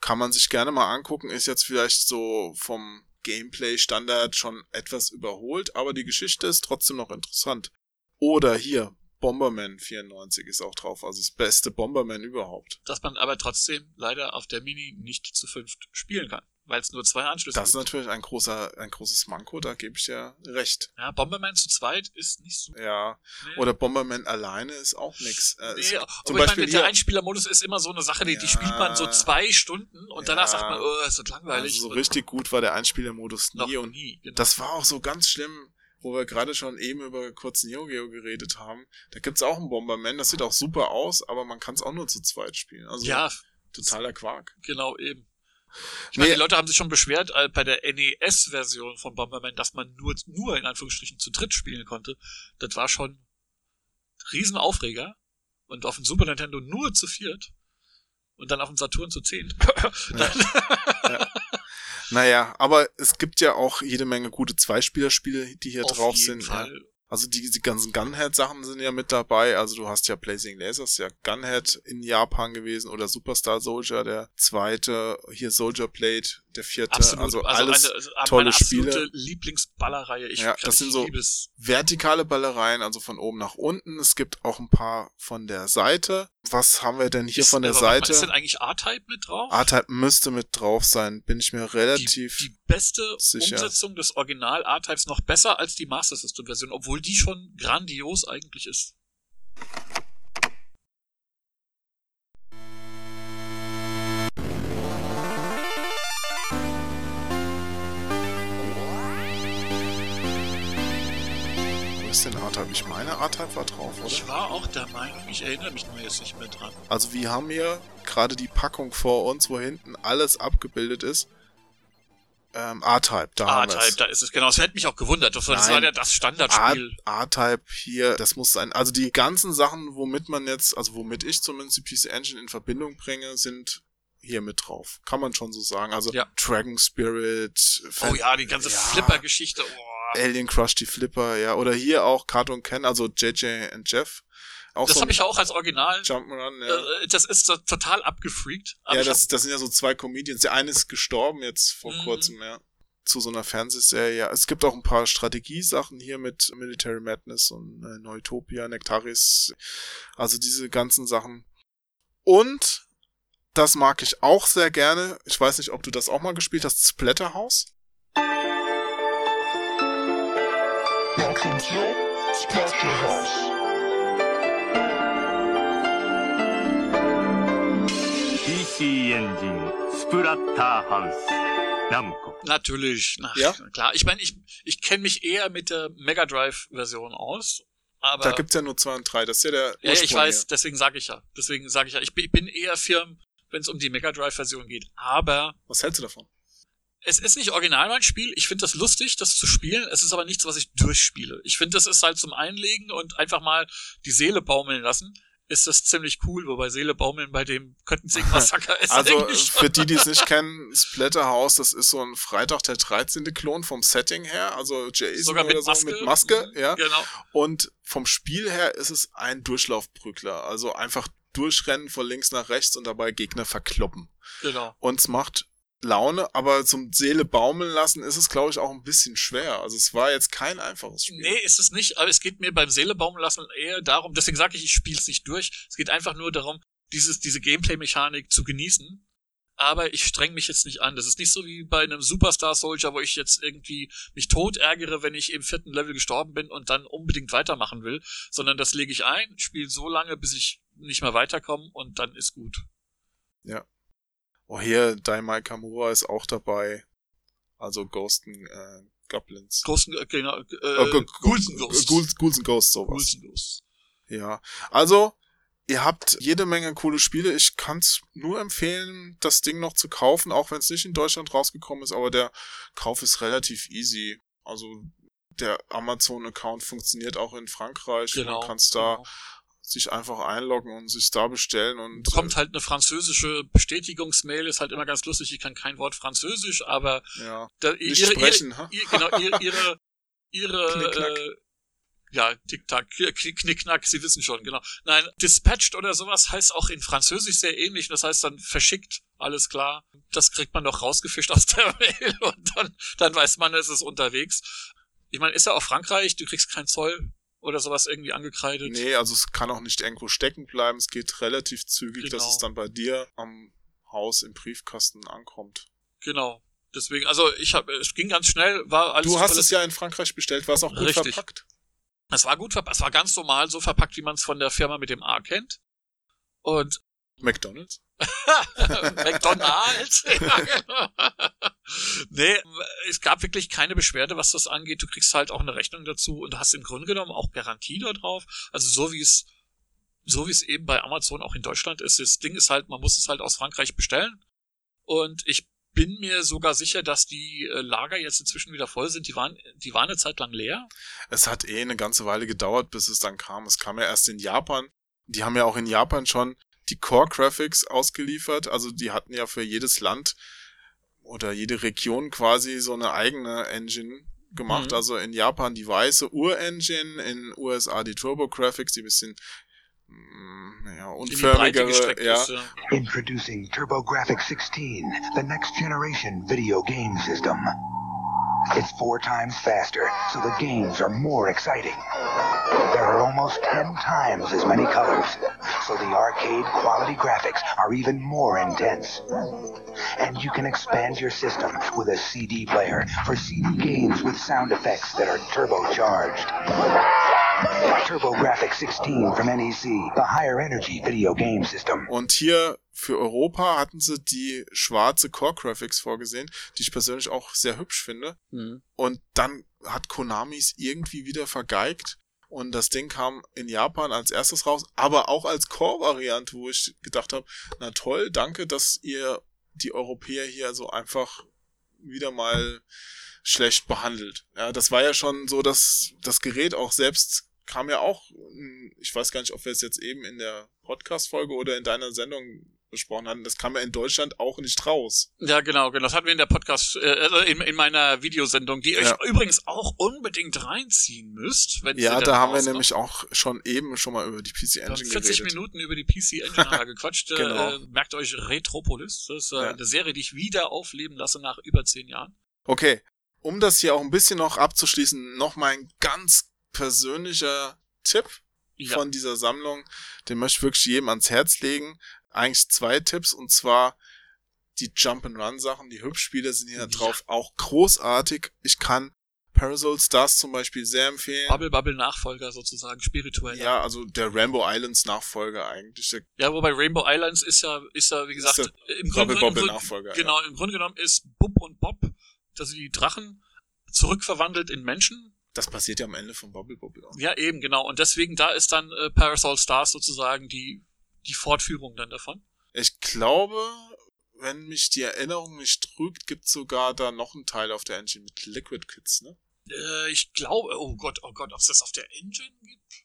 Kann man sich gerne mal angucken, ist jetzt vielleicht so vom Gameplay-Standard schon etwas überholt, aber die Geschichte ist trotzdem noch interessant. Oder hier, Bomberman 94 ist auch drauf, also das beste Bomberman überhaupt. Dass man aber trotzdem leider auf der Mini nicht zu fünft spielen kann, weil es nur zwei Anschlüsse Das ist gibt. natürlich ein großer, ein großes Manko, da gebe ich ja recht. Ja, Bomberman zu zweit ist nicht so. Ja. Nee. Oder Bomberman alleine ist auch nix. Äh, Nee, ist, aber zum ich Beispiel meine, der Einspielermodus ist immer so eine Sache, die, die Ja. spielt man so zwei Stunden und danach Ja. sagt man, oh, ist das langweilig. also so richtig gut war der Einspielermodus nie und nie. Genau. Das war auch so ganz schlimm, wo wir gerade schon eben über kurz Neo Geo geredet haben. Da gibt's auch einen Bomberman, das sieht auch super aus, aber man kann es auch nur zu zweit spielen. Also ja, totaler Quark. genau eben. Ich meine, Nee. die Leute haben sich schon beschwert äh, bei der NES-Version von Bomberman, dass man nur, nur in Anführungsstrichen zu dritt spielen konnte. Das war schon ein Riesenaufreger. Und auf dem Super Nintendo nur zu viert. Und dann auf dem Saturn zu zehn. Naja, aber es gibt ja auch jede Menge gute Zweispielerspiele, die hier Auf drauf sind. Ja. Fall. Also die, die ganzen Gunhead-Sachen sind ja mit dabei. Also du hast ja Blazing Lasers, ja Gunhead in Japan gewesen oder Superstar Soldier, der zweite, hier Soldier Blade, der vierte. Absolut. Also, Also, alles eine, also tolle meine absolute Spiele. Lieblingsballerreihe. Ich, Ja, ich das sind so- vertikale Ballereien, also von oben nach unten. Es gibt auch ein paar von der Seite. Was haben wir denn hier Ist- von der mal, Seite? Ist denn eigentlich R-Type mit drauf? R-Type müsste mit drauf sein, bin ich mir die, relativ. die beste sicher. Umsetzung des Original R-Types noch besser als die Master System Version, obwohl die schon grandios eigentlich ist. Ist denn R-Type? Ich meine, R-Type war drauf, oder? Ich war auch der Meinung, ich erinnere mich nur jetzt nicht mehr dran. Also wir haben hier gerade die Packung vor uns, wo hinten alles abgebildet ist. Ähm, R-Type, da R-Type, da ist es, genau. Das hätte mich auch gewundert. Das, Nein. war ja das Standardspiel. R-Type hier, das muss sein. Also die ganzen Sachen, womit man jetzt, also womit ich zumindest die PC Engine in Verbindung bringe, sind hier mit drauf. Kann man schon so sagen. Also Ja. Dragon Spirit, Oh ja, die ganze Ja. Flipper-Geschichte. Oh. Alien Crush die Flipper, ja. Oder hier auch Cartoon Ken, also JJ und Jeff. Auch Das so habe ich auch als Original. Jump'n'Run, ja. Äh, Das ist so total abgefreakt. Ja, das, das sind ja so zwei Comedians. Der eine ist gestorben jetzt vor Mhm. kurzem, ja. Zu so einer Fernsehserie. Ja, es gibt auch ein paar Strategiesachen hier mit Military Madness und äh, Neutopia, Nectaris. Also diese ganzen Sachen. Und das mag ich auch sehr gerne. Ich weiß nicht, ob du das auch mal gespielt hast. Splatterhouse. Attention, Splatterhouse. PC Engine Splatterhouse Namco. Natürlich, na, Ja? klar. Ich meine, ich, ich kenne mich eher mit der Mega Drive-Version aus, aber Da gibt's ja nur zwei und drei. Das ist ja der ja, ja, ich weiß, hier. deswegen sage ich ja. Deswegen sage ich ja, ich bin, ich bin eher firm, wenn es um die Mega Drive-Version geht. Aber Was hältst du davon? Es ist nicht original mein Spiel. Ich finde das lustig, das zu spielen. Es ist aber nichts, was ich durchspiele. Ich finde, das ist halt zum Einlegen und einfach mal die Seele baumeln lassen. Ist das ziemlich cool, wobei Seele baumeln bei dem Köttensing-Massaker ist Also für die, die es nicht kennen, Splatterhouse, das ist so ein Freitag der 13. Klon vom Setting her, also Jason sogar mit oder so Maske. mit Maske, Mhm, ja. Genau. Und vom Spiel her ist es ein Durchlaufprügler, also einfach durchrennen von links nach rechts und dabei Gegner verkloppen. Genau. Und es macht Laune, aber zum Seele baumeln lassen ist es, glaube ich, auch ein bisschen schwer. Also es war jetzt kein einfaches Spiel. Nee, ist es nicht, aber es geht mir beim Seelebaumeln lassen eher darum, deswegen sage ich, ich spiele es nicht durch. Es geht einfach nur darum, dieses, diese Gameplay-Mechanik zu genießen. Aber ich streng mich jetzt nicht an. Das ist nicht so wie bei einem Superstar Soldier, wo ich jetzt irgendwie mich tot ärgere, wenn ich im vierten Level gestorben bin und dann unbedingt weitermachen will, sondern das lege ich ein, spiele so lange, bis ich nicht mehr weiterkomme und dann ist gut. Oh, hier, Daimai Kamura ist auch dabei. Also Ghosten, äh, Goblins. Großen, äh, genau, äh, Äh, Ghouls and Ghosts. Ghouls, Ghouls and Ghosts, sowas. Ghouls and Ghosts. Ja, also ihr habt jede Menge coole Spiele. Ich kann's nur empfehlen, das Ding noch zu kaufen, auch wenn es nicht in Deutschland rausgekommen ist, aber der Kauf ist relativ easy. Also der Amazon-Account funktioniert auch in Frankreich. Genau. Man kann's da genau. Sich einfach einloggen und sich da bestellen und bekommt halt eine französische Bestätigungsmail, ist halt immer ganz lustig, ich kann kein Wort Französisch, aber äh, ja. da, ihre, sprechen, ihre, ihr, genau, ihre, ihre, ihre äh, ja, Tick-Tack, Knickknack, Sie wissen schon, genau. Nein, dispatched oder sowas heißt auch in Französisch sehr ähnlich, das heißt dann verschickt, alles klar. Das kriegt man doch rausgefischt aus der Mail und dann, dann weiß man, es ist unterwegs. Ich meine, ist ja auch Frankreich, du kriegst keinen Zoll oder sowas irgendwie angekreidet. Nee, also es kann auch nicht irgendwo stecken bleiben. Es geht relativ zügig, dass Genau. es dann bei dir am Haus im Briefkasten ankommt. Genau. Deswegen, also ich habe, es ging ganz schnell, war alles. Du hast alles es ja in Frankreich bestellt, war es auch gut Richtig. verpackt. Es war gut verpackt, es war ganz normal, so verpackt, wie man es von der Firma mit dem A kennt. Und McDonald's? McDonalds. ja, genau. nee, es gab wirklich keine Beschwerde, was das angeht. Du kriegst halt auch eine Rechnung dazu und hast im Grunde genommen auch Garantie da drauf. Also so wie es, so wie es eben bei Amazon auch in Deutschland ist. Das Ding ist halt, man muss es halt aus Frankreich bestellen. Und ich bin mir sogar sicher, dass die äh, Lager jetzt inzwischen wieder voll sind. Die waren, die waren eine Zeit lang leer. Es hat eh eine ganze Weile gedauert, bis es dann kam. Es kam ja erst in Japan. Die haben ja auch in Japan schon die Core Graphics ausgeliefert. Also die hatten ja für jedes Land oder jede Region quasi so eine eigene Engine gemacht. Mhm. Also in Japan die weiße Ur-Engine, in USA die Turbo Graphics, die ein bisschen mm, ja, unförmigere, gestreckt ja. ist. Ja. Introducing TurboGrafx 16, the next generation video game system. It's four times faster, so the games are more exciting. There are almost 10 times as many colors, so the arcade quality graphics are even more intense. And you can expand your system with a CD player for CD games with sound effects that are turbocharged. TurboGrafx 16 from NEC, the higher energy video game system. Und hier für Europa hatten sie die schwarze Core Graphics vorgesehen, die ich persönlich auch sehr hübsch finde. Mhm. Und dann hat Konamis irgendwie wieder vergeigt. Und das Ding kam in Japan als erstes raus, aber auch als Core-Variante, wo ich gedacht habe, na toll, danke, dass ihr die Europäer hier so einfach wieder mal schlecht behandelt. Ja, das war ja schon so, dass das Gerät auch selbst kam ja auch, mh, ich weiß gar nicht, ob wir es jetzt eben in der Podcast-Folge oder in deiner Sendung besprochen hatten, das kam ja in Deutschland auch nicht raus. Ja, genau, genau. Das hatten wir in der Podcast, äh, also in, in meiner Videosendung, die ihr Ja. euch übrigens auch unbedingt reinziehen müsst. Wenn Ja, da haben wir nämlich auch schon eben schon mal über die PC Engine 40 geredet. Minuten über die PC Engine gequatscht. Genau. äh, merkt euch Retropolis. Das ist äh, Ja. eine Serie, die ich wieder aufleben lasse nach über zehn Jahren. Okay, um das hier auch ein bisschen noch abzuschließen, noch mal ein ganz persönlicher Tipp Ja. von dieser Sammlung, den möchte ich wirklich jedem ans Herz legen. Eigentlich zwei Tipps und zwar die Jump-and-Run-Sachen, die Hübschspiele sind hier Ja. drauf auch großartig. Ich kann Parasol Stars zum Beispiel sehr empfehlen. Bubble Bubble Nachfolger sozusagen, spirituell. Ja, also der Rainbow Islands Nachfolger eigentlich. Ja, wobei Rainbow Islands ist ja, ist ja, wie gesagt, im Bubble Grunde, Grunde, Nachfolger. genau, im Grunde genommen ist Bub und Bob, also die Drachen, zurückverwandelt in Menschen. Das passiert ja am Ende von Bubble Bobble auch. Ja, eben, genau. Und deswegen, da ist dann äh, Parasol Stars sozusagen die, die Fortführung dann davon. Ich glaube, wenn mich die Erinnerung nicht trügt, gibt's sogar da noch einen Teil auf der Engine mit Liquid Kids, ne? Äh, ich glaube, oh Gott, oh Gott, ob es das auf der Engine gibt?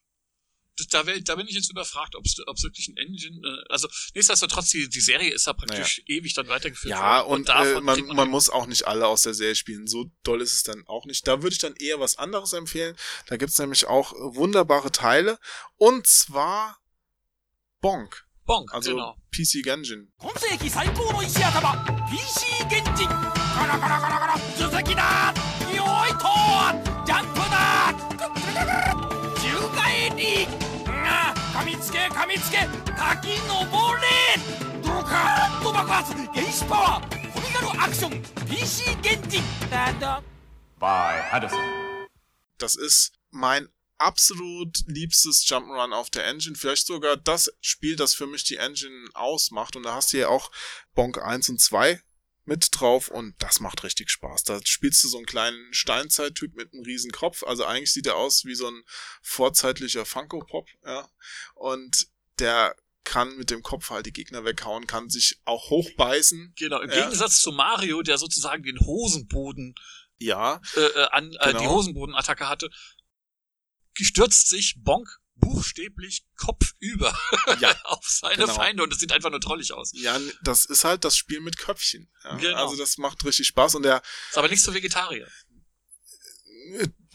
da, wär, da bin ich jetzt überfragt, ob es wirklich ein Engine, äh, also nichtsdestotrotz, die, die Serie ist da praktisch naja. ewig dann weitergeführt Ja, und, und äh, man, man, man muss auch nicht alle aus der Serie spielen, so doll ist es dann auch nicht. Da würde ich dann eher was anderes empfehlen, da gibt's nämlich auch äh, wunderbare Teile und zwar Bonk. Bonk, also genau. PC Genjin. PC Genjin! みつけ噛みつけ滝登れドカーンと爆発原子パワーコミカルアクション PC 現人だだ By Hadison. Das ist mein absolut liebstes Jump'n'Run auf der Engine. Vielleicht sogar das Spiel, das für mich die Engine ausmacht. Und da hast du ja auch Bonk 1 und 2 mit drauf und das macht richtig Spaß. Da spielst du so einen kleinen Steinzeittyp mit einem riesen Kopf. Also eigentlich sieht er aus wie so ein vorzeitlicher Funko-Pop, ja. Und der kann mit dem Kopf halt die Gegner weghauen, kann sich auch hochbeißen. Genau, im. Gegensatz zu Mario, der sozusagen den Hosenboden Ja, äh, äh, an äh, Genau. die Hosenbodenattacke hatte, gestürzt sich Bonk buchstäblich kopfüber Ja, auf seine genau. Feinde und es sieht einfach nur trollig aus. ja, das ist halt das Spiel mit Köpfchen. Ja. Genau. Also das macht richtig Spaß und der Ist aber nicht so Vegetarier.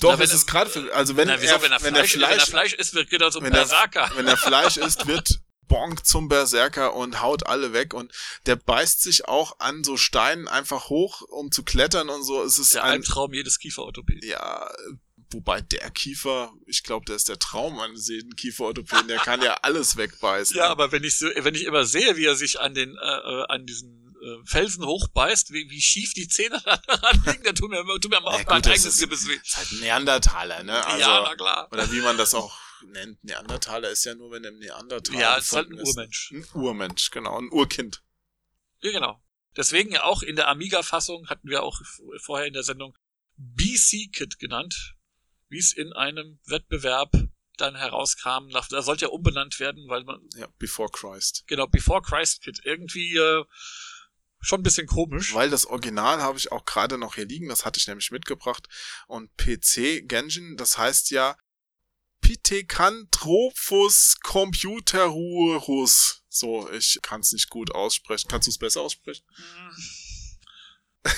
Doch, Na, wenn es ist er- gerade für, also wenn, Na, wieso, er, wenn er wenn Fleisch, er wenn er Fleisch, Fleisch isst, wird geht er so wenn er- Berserker. wenn er Fleisch isst, wird Bonk zum Berserker und haut alle weg und der beißt sich auch an so Steinen einfach hoch, um zu klettern und so. Es ist Der ein, Albtraum jedes Kieferorthopäden. ja, wobei der Kiefer, ich glaube, der ist der Traum eines jeden Kieferorthopäden, der kann ja alles wegbeißen. Ja, aber wenn ich so, wenn ich immer sehe, wie er sich an den äh, äh, an diesen äh, Felsen hochbeißt, wie, wie schief die Zähne daran liegen, dann tut mir, tut mir auch Ja, mein eigenes ist- Gebiss weh. ist halt ein Neandertaler, ne? Also, ja, na klar. oder wie man das auch nennt, Neandertaler ist ja nur, wenn er im Neandertaler Ja, es ist halt ein gefunden Urmensch. Ein Urmensch, genau, ein Urkind. Ja, genau. Deswegen ja auch in der Amiga-Fassung hatten wir auch vorher in der Sendung BC-Kit genannt, wie es in einem Wettbewerb dann herauskam. Nach, da sollte ja umbenannt werden, weil man, Ja, Before Christ. genau, Before Christ Kit, irgendwie äh, schon ein bisschen komisch. Weil das Original habe ich auch gerade noch hier liegen, das hatte ich nämlich mitgebracht. Und PC Genjin, das heißt ja Pithecanthropus computerurus. So, ich kann es nicht gut aussprechen. Kannst du es besser aussprechen?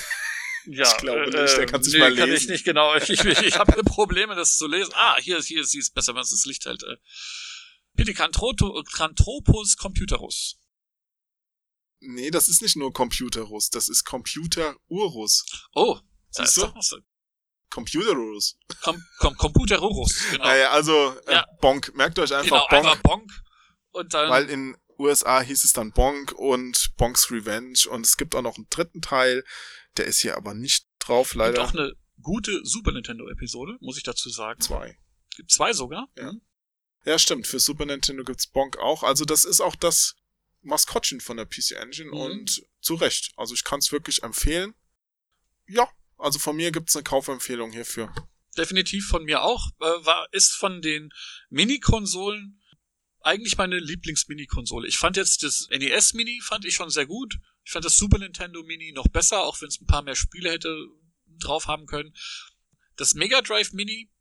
Ja, Ich glaube nicht, der kann's nicht nee, mal kann ich lesen. nicht genau. Ich, ich, ich habe Probleme, das zu lesen. Ah, hier hier ist besser, wenn es das Licht hält. Äh. Pithecanthropus computerus. Nee, das ist nicht nur Computerus, das ist Computerurus. Oh, da Siehst ist du? doch was. Computerurus. Com, com, Computerurus, genau. Naja, also äh, Ja. Bonk. Merkt euch einfach genau, Bonk. einmal Bonk. Und dann, Weil in USA hieß es dann Bonk und Bonks Revenge und es gibt auch noch einen dritten Teil, der ist hier aber nicht drauf, gibt leider. auch eine gute Super Nintendo Episode, muss ich dazu sagen. Zwei. Gibt zwei sogar. Ja. Ja, stimmt. Für Super Nintendo gibt's Bonk auch. Also das ist auch das Maskottchen von der PC Engine Mhm. und zu Recht. Also ich kann es wirklich empfehlen. Ja, also von mir gibt's eine Kaufempfehlung hierfür. Definitiv von mir auch. Äh, war, ist von den Mini-Konsolen eigentlich meine Lieblings-Mini-Konsole. Ich fand jetzt das NES-Mini fand ich schon sehr gut. Ich fand das Super Nintendo Mini noch besser, auch wenn es ein paar mehr Spiele hätte drauf haben können. Das Mega Drive Mini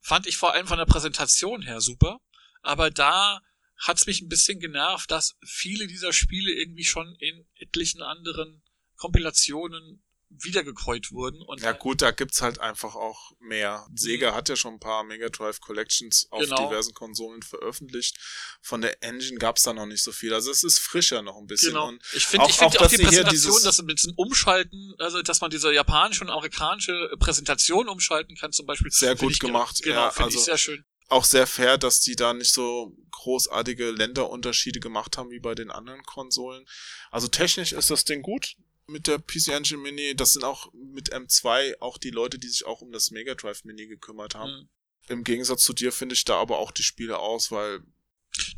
fand ich vor allem von der Präsentation her super, aber da hat's mich ein bisschen genervt, dass viele dieser Spiele irgendwie schon in etlichen anderen Kompilationen wiedergekreuzt wurden und Ja gut, da gibt's halt einfach auch mehr. Sega hat ja schon ein paar Mega Drive Collections auf Genau. diversen Konsolen veröffentlicht. Von der Engine gab's da noch nicht so viel. Also es ist frischer noch ein bisschen. Genau. Und Ich finde auch- ich finde auch, auch, dass die Präsentation, dass mit diesem Umschalten, also dass man diese japanische und amerikanische Präsentation umschalten kann zum Beispiel. Sehr gut gemacht, Genau, ja, finde also- ich sehr schön. Auch sehr fair, dass die da nicht so großartige Länderunterschiede gemacht haben wie bei den anderen Konsolen. Also technisch ist das Ding gut. mit der PC Engine Mini. Das sind auch mit M2 auch die Leute, die sich auch um das Mega Drive Mini gekümmert haben. Mhm. Im Gegensatz zu dir finde ich da aber auch die Spieleauswahl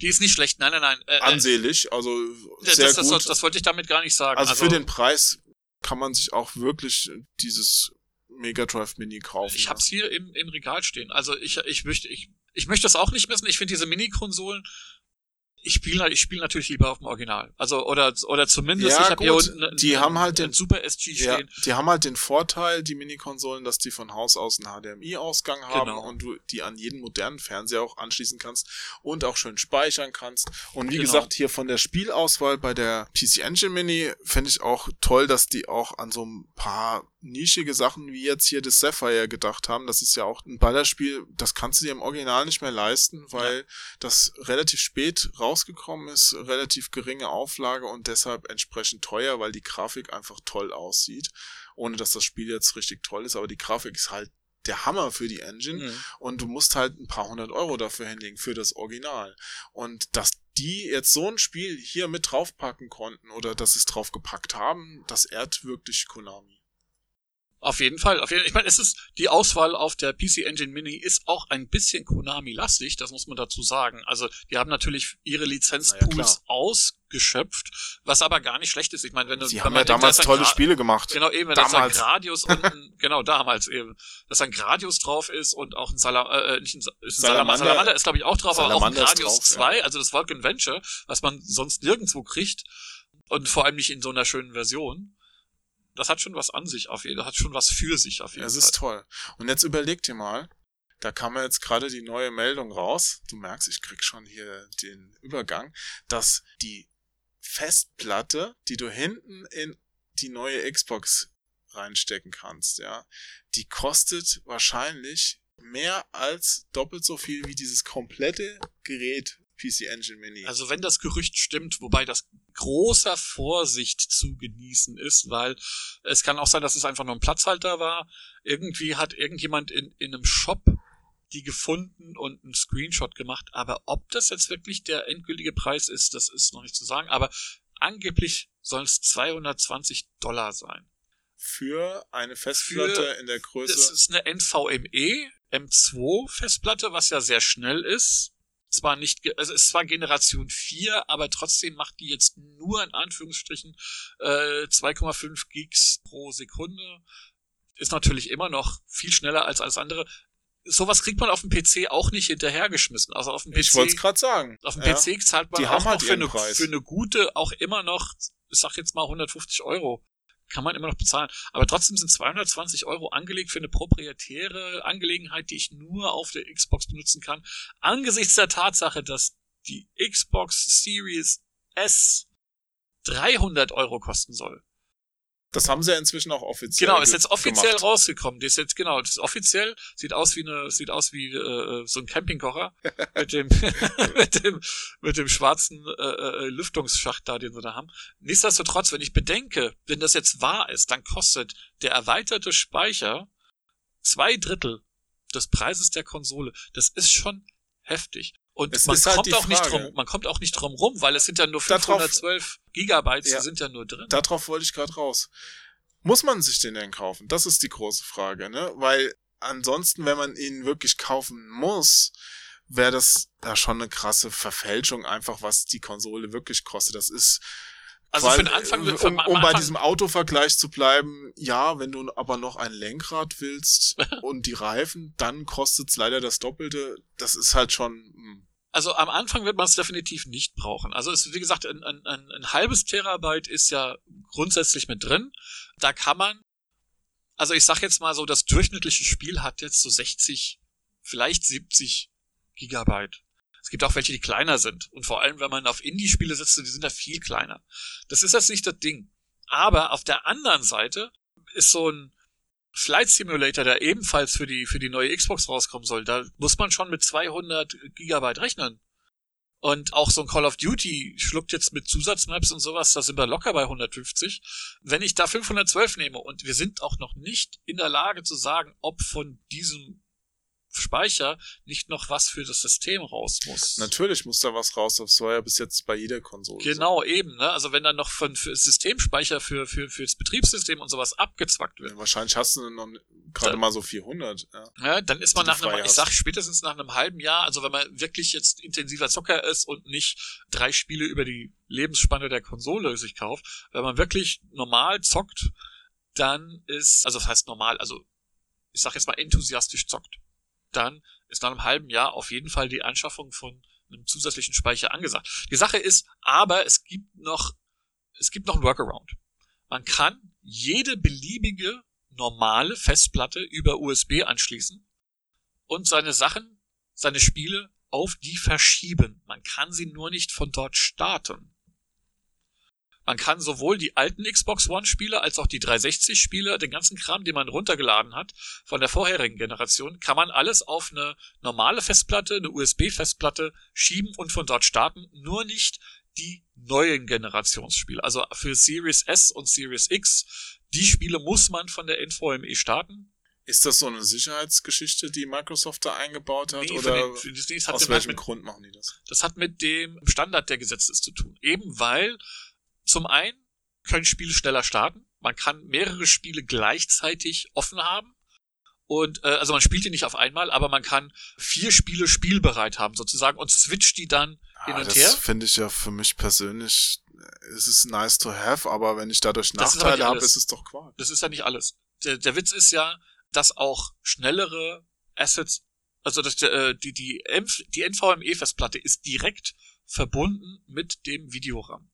Die ist nicht schlecht, nein, nein, nein. Äh, äh, ansehlich, also das, sehr das, gut. das, das wollte ich damit gar nicht sagen. also, für den Preis kann man sich auch wirklich dieses Mega Drive Mini kaufen. Ich hab's hier im, im Regal stehen. Also ich, ich möchte, ich, ich möchte das auch nicht missen. Ich finde diese Mini-Konsolen, ich spiele ich spiel natürlich lieber auf dem Original. Also, oder, oder zumindest, Ja, ich habe hier unten einen, Die haben halt einen den- Super SG Ja, stehen. die haben halt den Vorteil, die Mini-Konsolen, dass die von Haus aus einen HDMI-Ausgang haben Genau. und du die an jeden modernen Fernseher auch anschließen kannst und auch schön speichern kannst. Und wie Genau. gesagt, hier von der Spielauswahl bei der PC Engine Mini finde ich auch toll, dass die auch an so ein paar nischige Sachen wie jetzt hier das Sapphire gedacht haben. Das ist ja auch ein Ballerspiel, das kannst du dir im Original nicht mehr leisten, weil das relativ spät rausgekommen ist, relativ geringe Auflage und deshalb entsprechend teuer, weil die Grafik einfach toll aussieht, ohne dass das Spiel jetzt richtig toll ist, aber die Grafik ist halt der Hammer für die Engine Mhm. und du musst halt ein paar hundert Euro dafür hinlegen für das Original. Und dass die jetzt so ein Spiel hier mit draufpacken konnten oder dass sie es draufgepackt haben, das ehrt wirklich Konami. Auf jeden Fall. Auf jeden, ich meine, es ist die Auswahl auf der PC Engine Mini ist auch ein bisschen Konami-lastig, das muss man dazu sagen. Also die haben natürlich ihre Lizenzpools ausgeschöpft, was aber gar nicht schlecht ist. Ich meine, wenn du Sie wenn haben ja denkt, damals da ein tolle Spiele gemacht. Genau, eben, wenn da ist ein Damals. Gradius und ein, genau, damals eben, dass ein Gradius drauf ist und auch ein Salam, äh, nicht ein, ist ein Salamander, Salamander- Salamander ist glaube ich auch drauf, aber auch ein Salamander Gradius drauf, ja. 2, also das Vulcan Venture, was man sonst nirgendwo kriegt und vor allem nicht in so einer schönen Version. Das hat schon was an sich auf jeden Fall, hat schon was für sich auf jeden Es Fall. ist toll. Und jetzt überleg dir mal, da kam ja jetzt gerade die neue Meldung raus. Du merkst, ich krieg schon hier den Übergang, dass die Festplatte, die du hinten in die neue Xbox reinstecken kannst, ja, die kostet wahrscheinlich mehr als doppelt so viel wie dieses komplette Gerät PC Engine Mini. Also wenn das Gerücht stimmt, wobei das großer Vorsicht zu genießen ist, weil es kann auch sein, dass es einfach nur ein Platzhalter war. Irgendwie hat irgendjemand in, in einem Shop die gefunden und einen Screenshot gemacht. Aber ob das jetzt wirklich der endgültige Preis ist, das ist noch nicht zu sagen. Aber angeblich sollen es 220 Dollar sein. für eine Festplatte in der Das Größe. ist eine NVMe M2 Festplatte, was ja sehr schnell ist. Zwar nicht, also es ist zwar Generation 4, aber trotzdem macht die jetzt nur in Anführungsstrichen äh, 2,5 Gigs pro Sekunde. Ist natürlich immer noch viel schneller als alles andere. Sowas kriegt man auf dem PC auch nicht hinterhergeschmissen. Also auf dem PC, ich wollte es gerade sagen. auf dem Ja. PC zahlt man Die auch halt noch für eine, Preis. für eine gute, auch immer noch, ich sag jetzt mal 150 Euro. Kann man immer noch bezahlen. Aber trotzdem sind 220 Euro angelegt für eine proprietäre Angelegenheit, die ich nur auf der Xbox benutzen kann. Angesichts der Tatsache, dass die Xbox Series S 300 Euro kosten soll. Das haben sie ja inzwischen auch offiziell Genau, ist jetzt offiziell gemacht. rausgekommen. Das ist jetzt genau, das ist offiziell sieht aus wie eine sieht aus wie äh, so ein Campingkocher mit dem mit dem mit dem schwarzen äh, äh, Lüftungsschacht da, den sie da haben. Nichtsdestotrotz, wenn ich bedenke, wenn das jetzt wahr ist, dann kostet der erweiterte Speicher zwei Drittel des Preises der Konsole. Das ist schon heftig. Und Es man halt kommt die auch nicht drum, man kommt auch nicht drum rum, weil es sind ja nur Darauf- 512 Gigabytes, Ja. die sind ja nur drin. Darauf wollte ich gerade raus. Muss man sich den denn kaufen? Das ist die große Frage, ne? Weil ansonsten, wenn man ihn wirklich kaufen muss, wäre das ja schon eine krasse Verfälschung, einfach was die Konsole wirklich kostet. Das ist Also Weil, für den Anfang, um, um bei Anfang- diesem Autovergleich zu bleiben, ja, wenn du aber noch ein Lenkrad willst und die Reifen, dann kostet's leider das Doppelte. Das ist halt schon. Also am Anfang wird man es definitiv nicht brauchen. Also es, wie gesagt, ein, ein, ein, ein halbes Terabyte ist ja grundsätzlich mit drin. Da kann man, also ich sag jetzt mal so, das durchschnittliche Spiel hat jetzt so 60, vielleicht 70 Gigabyte. Es gibt auch welche, die kleiner sind. Und vor allem, wenn man auf Indie-Spiele setzt, die sind da viel kleiner. Das ist jetzt nicht das Ding. Aber auf der anderen Seite ist so ein Flight Simulator, der ebenfalls für die, für die neue Xbox rauskommen soll, da muss man schon mit 200 Gigabyte rechnen. Und auch so ein Call of Duty schluckt jetzt mit Zusatzmaps und sowas, da sind wir locker bei 150. Wenn ich da 512 nehme und wir sind auch noch nicht in der Lage zu sagen, ob von diesem Speicher nicht noch was für das System raus muss. Natürlich muss da was raus, das war ja bis jetzt bei jeder Konsole. Genau, eben, ne? Also wenn dann noch von für Systemspeicher für, für, fürs Betriebssystem und sowas abgezwackt wird. Ja, wahrscheinlich hast du noch gerade mal so 400. Ja. Ja, dann ist man nach einem, ich sag spätestens nach einem halben Jahr, also wenn man wirklich jetzt intensiver Zocker ist und nicht drei Spiele über die Lebensspanne der Konsole sich kauft, wenn man wirklich normal zockt, dann ist, also das heißt normal, also ich sag jetzt mal enthusiastisch zockt, dann ist nach einem halben Jahr auf jeden Fall die Anschaffung von einem zusätzlichen Speicher angesagt. Die Sache ist, aber es gibt noch, es gibt noch ein Workaround. Man kann jede beliebige normale Festplatte über USB anschließen und seine Sachen, seine Spiele auf die verschieben. Man kann sie nur nicht von dort starten. Man kann sowohl die alten Xbox One Spiele als auch die 360 Spiele, den ganzen Kram, den man runtergeladen hat von der vorherigen Generation, kann man alles auf eine normale Festplatte, eine USB-Festplatte schieben und von dort starten, nur nicht die neuen Generationsspiele. Also für Series S und Series X, die Spiele muss man von der NVMe starten. Ist das so eine Sicherheitsgeschichte, die Microsoft da eingebaut hat? Nee, oder den- hat aus welchem mit- Grund machen die das? Das hat mit dem Standard der Gesetze zu tun. Eben weil zum einen können Spiele schneller starten. Man kann mehrere Spiele gleichzeitig offen haben. Und äh, also man spielt die nicht auf einmal, aber man kann vier Spiele spielbereit haben sozusagen und switcht die dann hin Ah, und das her. finde ich ja für mich persönlich, es ist nice to have, aber wenn ich dadurch Das Nachteile habe, ist es doch Quark. Das ist ja nicht alles. Der, der Witz ist ja, dass auch schnellere Assets, also dass äh, die die, die NVMe-Festplatte ist direkt verbunden mit dem Videoram.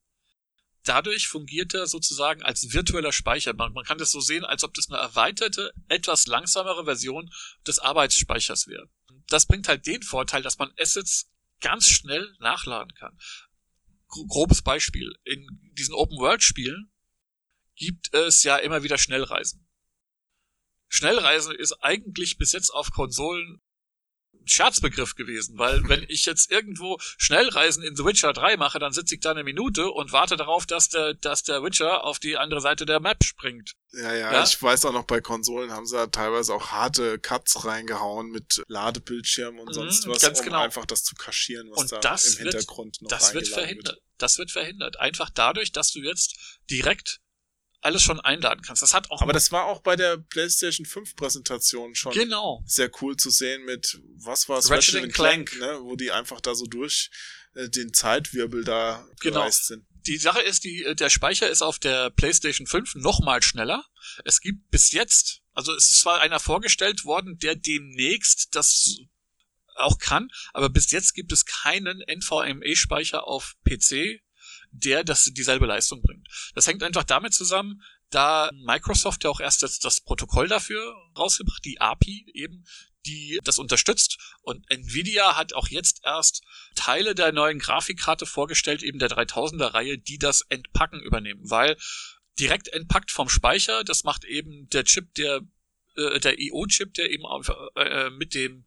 Dadurch fungiert er sozusagen als virtueller Speicher. Man, man kann das so sehen, als ob das eine erweiterte, etwas langsamere Version des Arbeitsspeichers wäre. Das bringt halt den Vorteil, dass man Assets ganz schnell nachladen kann. Gro- Grobes Beispiel. In diesen Open-World-Spielen gibt es ja immer wieder Schnellreisen. Schnellreisen ist eigentlich bis jetzt auf Konsolen Scherzbegriff gewesen, weil wenn ich jetzt irgendwo Schnellreisen in The Witcher 3 mache, dann sitze ich da eine Minute und warte darauf, dass der, dass der Witcher auf die andere Seite der Map springt. Ja, ja, Ja? ich weiß auch noch, bei Konsolen haben sie ja teilweise auch harte Cuts reingehauen mit Ladebildschirm und Mhm, sonst was, ganz um genau. einfach das zu kaschieren, was Und da das im wird- Hintergrund noch Das wird verhindert. Das wird verhindert. Einfach dadurch, dass du jetzt direkt alles schon einladen kannst. Das hat auch Aber das war auch bei der PlayStation 5 Präsentation schon genau. sehr cool zu sehen mit, was war es, Ratchet Clank, Clank. ne, wo die einfach da so durch äh, den Zeitwirbel da Genau. gereist sind. Die Sache ist, die, der Speicher ist auf der PlayStation 5 noch mal schneller. Es gibt bis jetzt, also es ist zwar einer vorgestellt worden, der demnächst das auch kann, aber bis jetzt gibt es keinen NVMe-Speicher auf PC, der das dieselbe Leistung bringt. Das hängt einfach damit zusammen, da Microsoft ja auch erst das, das Protokoll dafür rausgebracht, die API eben, die das unterstützt. Und Nvidia hat auch jetzt erst Teile der neuen Grafikkarte vorgestellt, eben der 3000er Reihe, die das Entpacken übernehmen, weil direkt entpackt vom Speicher, das macht eben der Chip, der äh, der IO-Chip, der eben auf, äh, mit dem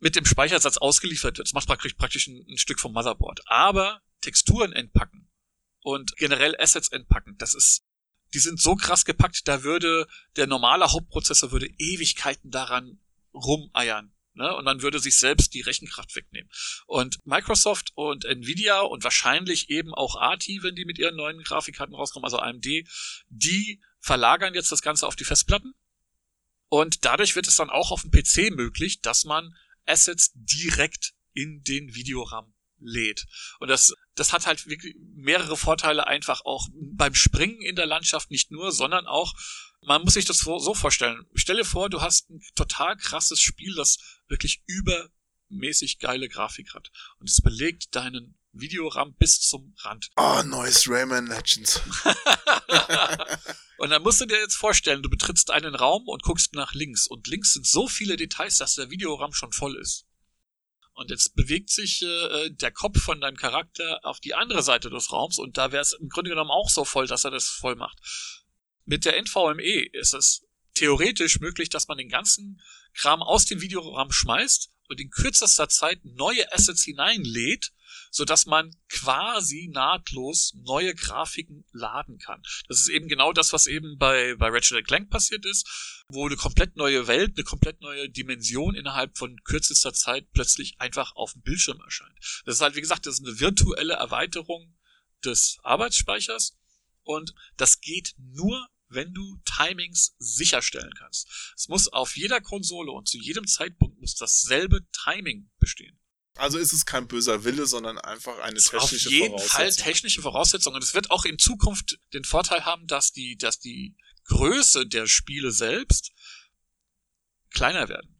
mit dem Speichersatz ausgeliefert wird. Das macht praktisch, praktisch ein, ein Stück vom Motherboard. Aber Texturen entpacken und generell Assets entpacken, das ist, die sind so krass gepackt, da würde der normale Hauptprozessor würde Ewigkeiten daran rumeiern. Ne? Und man würde sich selbst die Rechenkraft wegnehmen. Und Microsoft und Nvidia und wahrscheinlich eben auch ATI, wenn die mit ihren neuen Grafikkarten rauskommen, also AMD, die verlagern jetzt das Ganze auf die Festplatten. Und dadurch wird es dann auch auf dem PC möglich, dass man Assets direkt in den Videoram lädt. Und das, das hat halt wirklich mehrere Vorteile einfach auch beim Springen in der Landschaft nicht nur, sondern auch, man muss sich das so vorstellen. Stelle vor, du hast ein total krasses Spiel, das wirklich übermäßig geile Grafik hat. Und es belegt deinen Videoram bis zum Rand. Oh, neues Rayman Legends. Und dann musst du dir jetzt vorstellen, du betrittst einen Raum und guckst nach links. Und links sind so viele Details, dass der Videoram schon voll ist. Und jetzt bewegt sich äh, der Kopf von deinem Charakter auf die andere Seite des Raums und da wäre es im Grunde genommen auch so voll, dass er das voll macht. Mit der NVMe ist es theoretisch möglich, dass man den ganzen Kram aus dem Videoram schmeißt und in kürzester Zeit neue Assets hineinlädt, sodass man quasi nahtlos neue Grafiken laden kann. Das ist eben genau das, was eben bei, bei Ratchet Clank passiert ist. Wo eine komplett neue Welt, eine komplett neue Dimension innerhalb von kürzester Zeit plötzlich einfach auf dem Bildschirm erscheint. Das ist halt, wie gesagt, das ist eine virtuelle Erweiterung des Arbeitsspeichers und das geht nur, wenn du Timings sicherstellen kannst. Es muss auf jeder Konsole und zu jedem Zeitpunkt muss dasselbe Timing bestehen. Also ist es kein böser Wille, sondern einfach eine technische Voraussetzung. Auf jeden Fall technische Voraussetzung. Und es wird auch in Zukunft den Vorteil haben, dass die, dass die Größe der Spiele selbst kleiner werden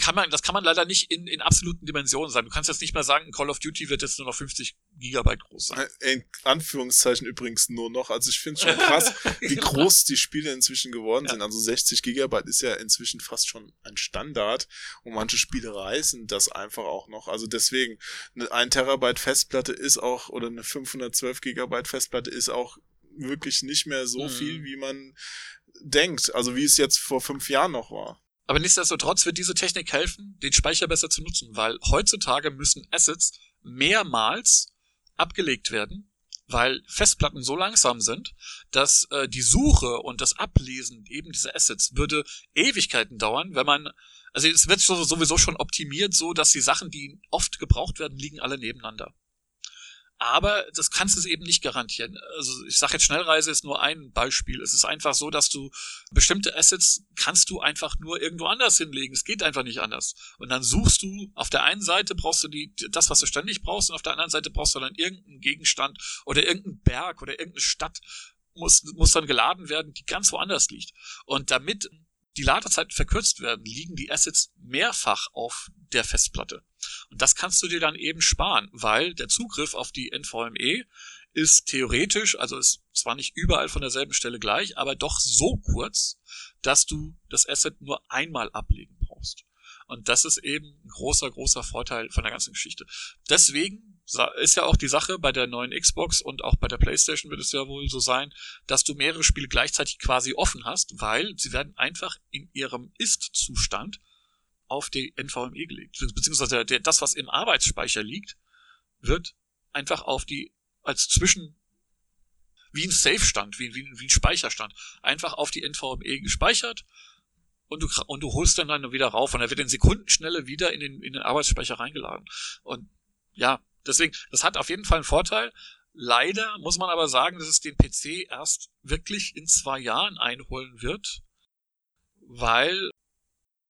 kann man, das kann man leider nicht in, in absoluten Dimensionen sagen. Du kannst jetzt nicht mehr sagen, Call of Duty wird jetzt nur noch 50 Gigabyte groß sein. In Anführungszeichen übrigens nur noch. Also ich finde es schon krass, wie groß die Spiele inzwischen geworden ja. sind. Also 60 Gigabyte ist ja inzwischen fast schon ein Standard und manche Spiele reißen das einfach auch noch. Also deswegen, eine 1 Terabyte Festplatte ist auch, oder eine 512 Gigabyte Festplatte ist auch wirklich nicht mehr so mhm. viel, wie man denkt. Also wie es jetzt vor fünf Jahren noch war. Aber nichtsdestotrotz wird diese Technik helfen, den Speicher besser zu nutzen, weil heutzutage müssen Assets mehrmals abgelegt werden, weil Festplatten so langsam sind, dass äh, die Suche und das Ablesen eben dieser Assets würde Ewigkeiten dauern, wenn man also es wird sowieso schon optimiert, so dass die Sachen, die oft gebraucht werden, liegen alle nebeneinander. Aber das kannst du eben nicht garantieren. Also ich sage jetzt Schnellreise ist nur ein Beispiel. Es ist einfach so, dass du bestimmte Assets kannst du einfach nur irgendwo anders hinlegen. Es geht einfach nicht anders. Und dann suchst du, auf der einen Seite brauchst du die, das, was du ständig brauchst, und auf der anderen Seite brauchst du dann irgendeinen Gegenstand oder irgendeinen Berg oder irgendeine Stadt muss, muss dann geladen werden, die ganz woanders liegt. Und damit die Ladezeiten verkürzt werden, liegen die Assets mehrfach auf der Festplatte. Und das kannst du dir dann eben sparen, weil der Zugriff auf die NVMe ist theoretisch, also ist zwar nicht überall von derselben Stelle gleich, aber doch so kurz, dass du das Asset nur einmal ablegen brauchst. Und das ist eben ein großer, großer Vorteil von der ganzen Geschichte. Deswegen ist ja auch die Sache bei der neuen Xbox und auch bei der PlayStation wird es ja wohl so sein, dass du mehrere Spiele gleichzeitig quasi offen hast, weil sie werden einfach in ihrem Ist-Zustand auf die NVMe gelegt. Beziehungsweise der, das, was im Arbeitsspeicher liegt, wird einfach auf die, als Zwischen, wie ein Safe-Stand, wie, wie, wie ein Speicherstand, einfach auf die NVMe gespeichert und du, und du holst dann dann wieder rauf und er wird in Sekundenschnelle wieder in den, in den Arbeitsspeicher reingeladen. Und ja, Deswegen, das hat auf jeden Fall einen Vorteil. Leider muss man aber sagen, dass es den PC erst wirklich in zwei Jahren einholen wird, weil,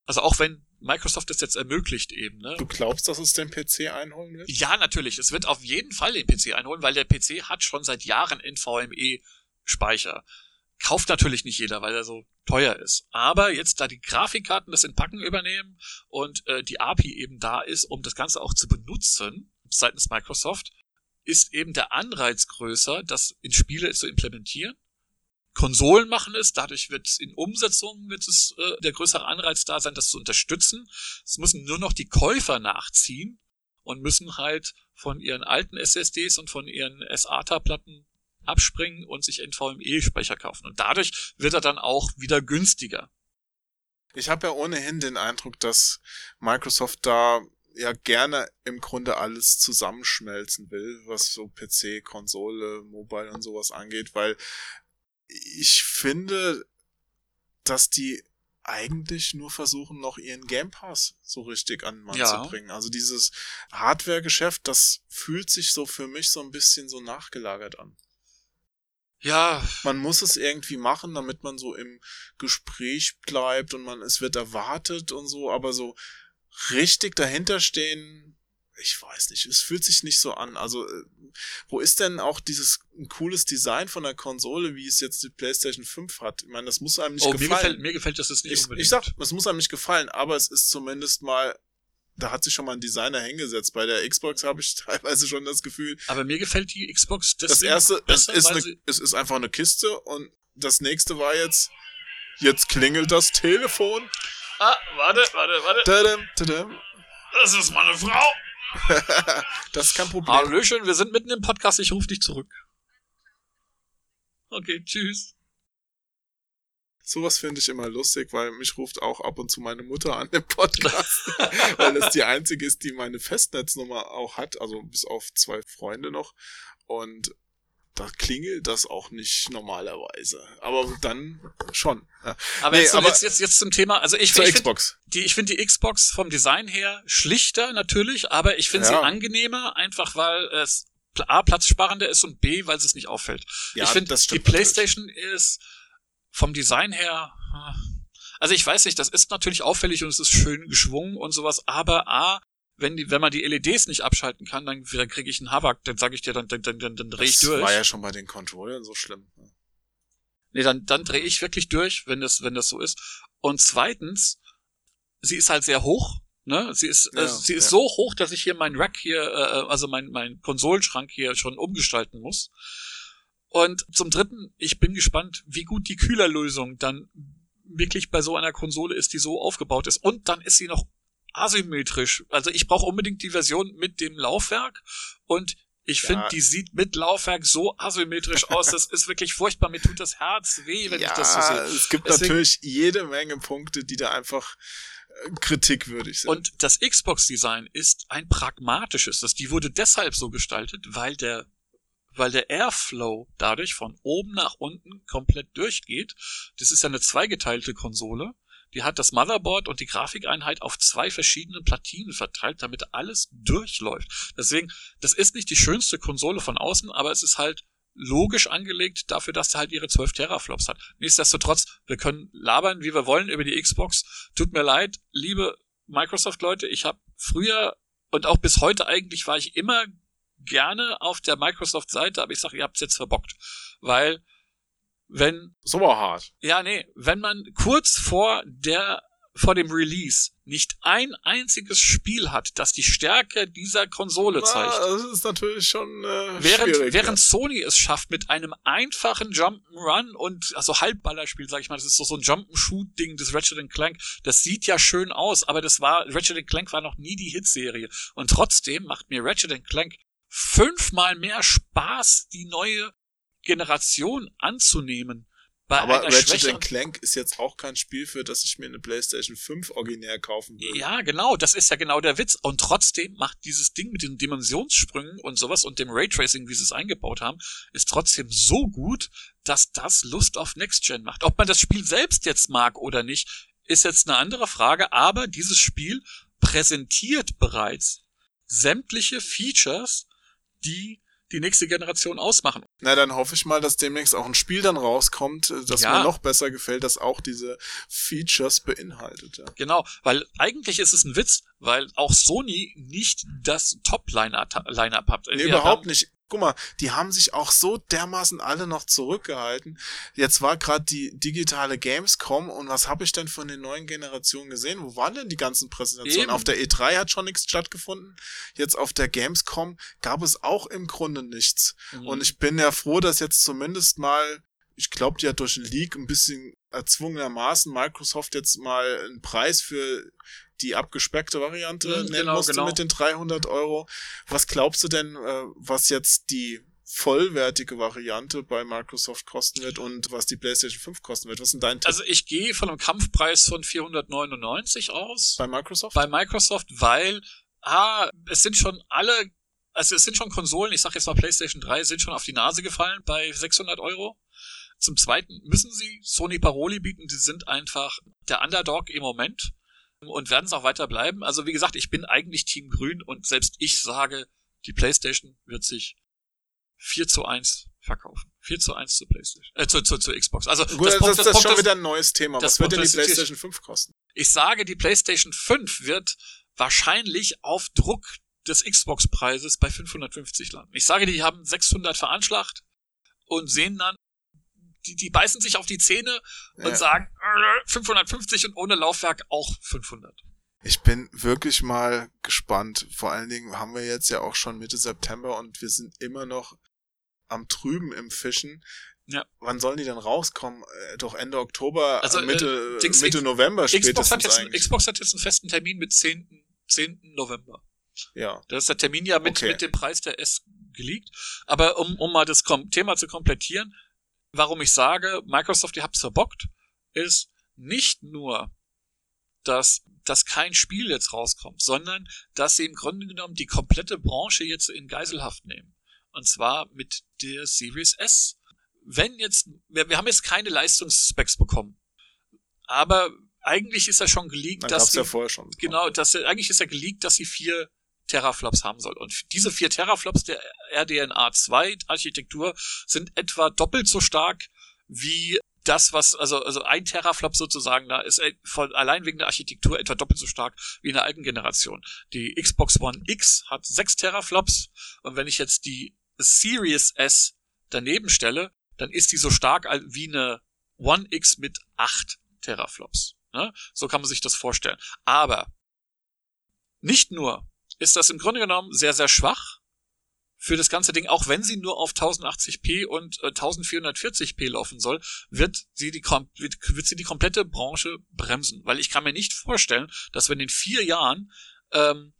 also auch wenn Microsoft das jetzt ermöglicht eben, ne? Du glaubst, dass es den PC einholen wird? Ja, natürlich. Es wird auf jeden Fall den PC einholen, weil der PC hat schon seit Jahren NVMe Speicher. Kauft natürlich nicht jeder, weil er so teuer ist. Aber jetzt, da die Grafikkarten das in Packen übernehmen und äh, die API eben da ist, um das Ganze auch zu benutzen, seitens Microsoft, ist eben der Anreiz größer, das in Spiele zu implementieren. Konsolen machen es, dadurch wird es in Umsetzungen wird es äh, der größere Anreiz da sein, das zu unterstützen. Es müssen nur noch die Käufer nachziehen und müssen halt von ihren alten SSDs und von ihren SATA-Platten abspringen und sich NVMe-Speicher kaufen. Und dadurch wird er dann auch wieder günstiger. Ich habe ja ohnehin den Eindruck, dass Microsoft da ja gerne im Grunde alles zusammenschmelzen will, was so PC, Konsole, Mobile und sowas angeht, weil ich finde, dass die eigentlich nur versuchen, noch ihren Game Pass so richtig an den Mann ja. zu bringen. Also dieses Hardware-Geschäft, das fühlt sich so für mich so ein bisschen so nachgelagert an. Ja. Man muss es irgendwie machen, damit man so im Gespräch bleibt und man, es wird erwartet und so, aber so richtig dahinter stehen, ich weiß nicht, es fühlt sich nicht so an. Also, äh, wo ist denn auch dieses cooles Design von der Konsole, wie es jetzt die PlayStation 5 hat? Ich meine, das muss einem nicht oh, gefallen. Mir gefällt, mir gefällt das nicht ich, unbedingt. Ich sag, es muss einem nicht gefallen, aber es ist zumindest mal da hat sich schon mal ein Designer hingesetzt. Bei der Xbox habe ich teilweise schon das Gefühl. Aber mir gefällt die Xbox Das erste, besser, es, ist eine, es ist einfach eine Kiste und das nächste war jetzt, jetzt klingelt das Telefon. Ah, warte, warte, warte. Tadam, tadam. Das ist meine Frau. das ist kein Problem. Hallöchen, wir sind mitten im Podcast, ich rufe dich zurück. Okay, tschüss. Sowas finde ich immer lustig, weil mich ruft auch ab und zu meine Mutter an im Podcast, weil es die einzige ist, die meine Festnetznummer auch hat, also bis auf zwei Freunde noch. Und da klingelt das auch nicht normalerweise. Aber dann schon. Ja. Aber, Nee, jetzt, aber- jetzt, jetzt, jetzt zum Thema, also ich, Zur ich finde Xbox. die, ich finde die Xbox vom Design her schlichter natürlich, aber ich finde Ja. sie angenehmer, einfach weil es A, platzsparender ist und B, weil es nicht auffällt. Ja, ich finde, die stimmt natürlich. Playstation ist vom Design her, also ich weiß nicht, das ist natürlich auffällig und es ist schön geschwungen und sowas, aber A, wenn die, wenn man die LEDs nicht abschalten kann, dann, dann kriege ich einen Havak, dann sage ich dir, dann, dann, dann, dann, drehe ich Das durch. war ja schon bei den Controllern so schlimm. Nee, dann, dann drehe ich wirklich durch, wenn das, wenn das so ist. Und zweitens, sie ist halt sehr hoch. Ne? Sie ist, Ja, äh, sie ist ja. so hoch, dass ich hier meinen Rack hier, äh, also mein, mein Konsolenschrank hier schon umgestalten muss. Und zum Dritten, ich bin gespannt, wie gut die Kühlerlösung dann wirklich bei so einer Konsole ist, die so aufgebaut ist. Und dann ist sie noch asymmetrisch. Also ich brauche unbedingt die Version mit dem Laufwerk und ich Ja. finde, die sieht mit Laufwerk so asymmetrisch aus. Das ist wirklich furchtbar. Mir tut das Herz weh, wenn ich das so sehe. es gibt Deswegen- natürlich jede Menge Punkte, die da einfach äh, kritikwürdig sind. Und das Xbox-Design ist ein pragmatisches. Das, die wurde deshalb so gestaltet, weil der, weil der Airflow dadurch von oben nach unten komplett durchgeht. Das ist ja eine zweigeteilte Konsole. Die hat das Motherboard und die Grafikeinheit auf zwei verschiedenen Platinen verteilt, damit alles durchläuft. Deswegen, das ist nicht die schönste Konsole von außen, aber es ist halt logisch angelegt dafür, dass sie halt ihre 12 Teraflops hat. Nichtsdestotrotz, wir können labern, wie wir wollen über die Xbox. Tut mir leid, liebe Microsoft-Leute, ich habe früher und auch bis heute eigentlich war ich immer gerne auf der Microsoft-Seite, aber ich sage, ihr habt's jetzt verbockt. Weil, wenn so war hart. ja, nee, wenn man kurz vor der vor dem Release nicht ein einziges Spiel hat, das die Stärke dieser Konsole zeigt, Na, das ist natürlich schon äh, während, schwierig. während Sony es schafft mit einem einfachen Jump'n'Run und also Halbballerspiel, sag ich mal, das ist so so ein Jump'n'Shoot-Ding des Ratchet Clank, das sieht ja schön aus, aber das war Ratchet Clank war noch nie die Hitserie und trotzdem macht mir Ratchet Clank fünfmal mehr Spaß, die neue Generation anzunehmen. Bei Aber Ratchet Clank ist jetzt auch kein Spiel, für das ich mir eine PlayStation 5 originär kaufen würde. Ja, genau, das ist ja genau der Witz. Und trotzdem macht dieses Ding mit den Dimensionssprüngen und sowas und dem Raytracing, wie sie es eingebaut haben, ist trotzdem so gut, dass das Lust auf Next Gen macht. Ob man das Spiel selbst jetzt mag oder nicht, ist jetzt eine andere Frage, aber dieses Spiel präsentiert bereits sämtliche Features, die die nächste Generation ausmachen. Na, dann hoffe ich mal, dass demnächst auch ein Spiel dann rauskommt, äh, das Ja. mir noch besser gefällt, das auch diese Features beinhaltet. Ja. Genau, weil eigentlich ist es ein Witz, weil auch Sony nicht das Top-Line-Up hat. Nee, überhaupt nicht. Guck mal, die haben sich auch so dermaßen alle noch zurückgehalten. Jetzt war gerade die digitale Gamescom und was habe ich denn von den neuen Generationen gesehen? Wo waren denn die ganzen Präsentationen? Eben. Auf der E3 hat schon nichts stattgefunden. Jetzt auf der Gamescom gab es auch im Grunde nichts. Mhm. Und ich bin ja froh, dass jetzt zumindest mal, ich glaube, die hat durch den Leak ein bisschen erzwungenermaßen Microsoft jetzt mal einen Preis für die abgespeckte Variante Mhm, nennen genau, musste genau. mit den 300 Euro. Was glaubst du denn, äh, was jetzt die vollwertige Variante bei Microsoft kosten wird und was die PlayStation 5 kosten wird? Was denn dein Tipp Also ich gehe von einem Kampfpreis von 499 aus bei Microsoft? bei Microsoft, weil ah, es sind schon alle, also es sind schon Konsolen, ich sag jetzt mal PlayStation 3, sind schon auf die Nase gefallen bei 600 Euro. Zum Zweiten müssen sie Sony Paroli bieten, die sind einfach der Underdog im Moment und werden es auch weiter bleiben. Also wie gesagt, ich bin eigentlich Team Grün und selbst ich sage, die PlayStation wird sich 4 zu 1 verkaufen. 4 zu 1 zu PlayStation, äh, zu, zu, zu Xbox. Also Gut, das, Punkt- das, ist Punkt schon ist- wieder ein neues Thema. das Was wird denn die ist- PlayStation 5 kosten? ich sage, die PlayStation 5 wird wahrscheinlich auf Druck des Xbox-Preises bei 550 landen. Ich sage, die haben 600 veranschlagt und sehen dann, die, die beißen sich auf die Zähne und Ja. sagen, äh, 550 und ohne Laufwerk auch 500. Ich bin wirklich mal gespannt. Vor allen Dingen haben wir jetzt ja auch schon Mitte September und wir sind immer noch am Trüben im Fischen. Ja. Wann sollen die denn rauskommen? Äh, doch Ende Oktober, Also, äh, Mitte, äh, Dings- Mitte November Xbox spätestens hat, jetzt, eigentlich. Xbox hat jetzt einen festen Termin mit 10. 10. November. ja. Da ist der Termin ja mit, Okay. mit dem Preis der S geleakt. Aber um, um mal das Kom Thema zu komplettieren, warum ich sage, Microsoft, ihr habt's verbockt, ist nicht nur, dass, dass kein Spiel jetzt rauskommt, sondern dass sie im Grunde genommen die komplette Branche jetzt in Geiselhaft nehmen. Und zwar mit der Series S. Wenn jetzt, wir, wir haben jetzt keine Leistungsspecs bekommen. Aber eigentlich ist ja schon geleakt, Dann dass sie, ja vorher schon. genau, dass eigentlich ist ja geleakt, dass sie vier Teraflops haben soll. Und diese vier Teraflops der RDNA 2 Architektur sind etwa doppelt so stark wie das, was, also, also ein Teraflop sozusagen da ist, äh, von, allein wegen der Architektur etwa doppelt so stark wie in der alten Generation. Die Xbox One X hat sechs Teraflops und wenn ich jetzt die Series S daneben stelle, dann ist die so stark wie eine One X mit acht Teraflops. Ne? So kann man sich das vorstellen. Aber nicht nur ist das im Grunde genommen sehr, sehr schwach für das ganze Ding, auch wenn sie nur auf 1080p und äh, 1440p laufen soll, wird sie die wird, wird sie die komplette Branche bremsen, weil ich kann mir nicht vorstellen, dass wenn in vier Jahren ähm,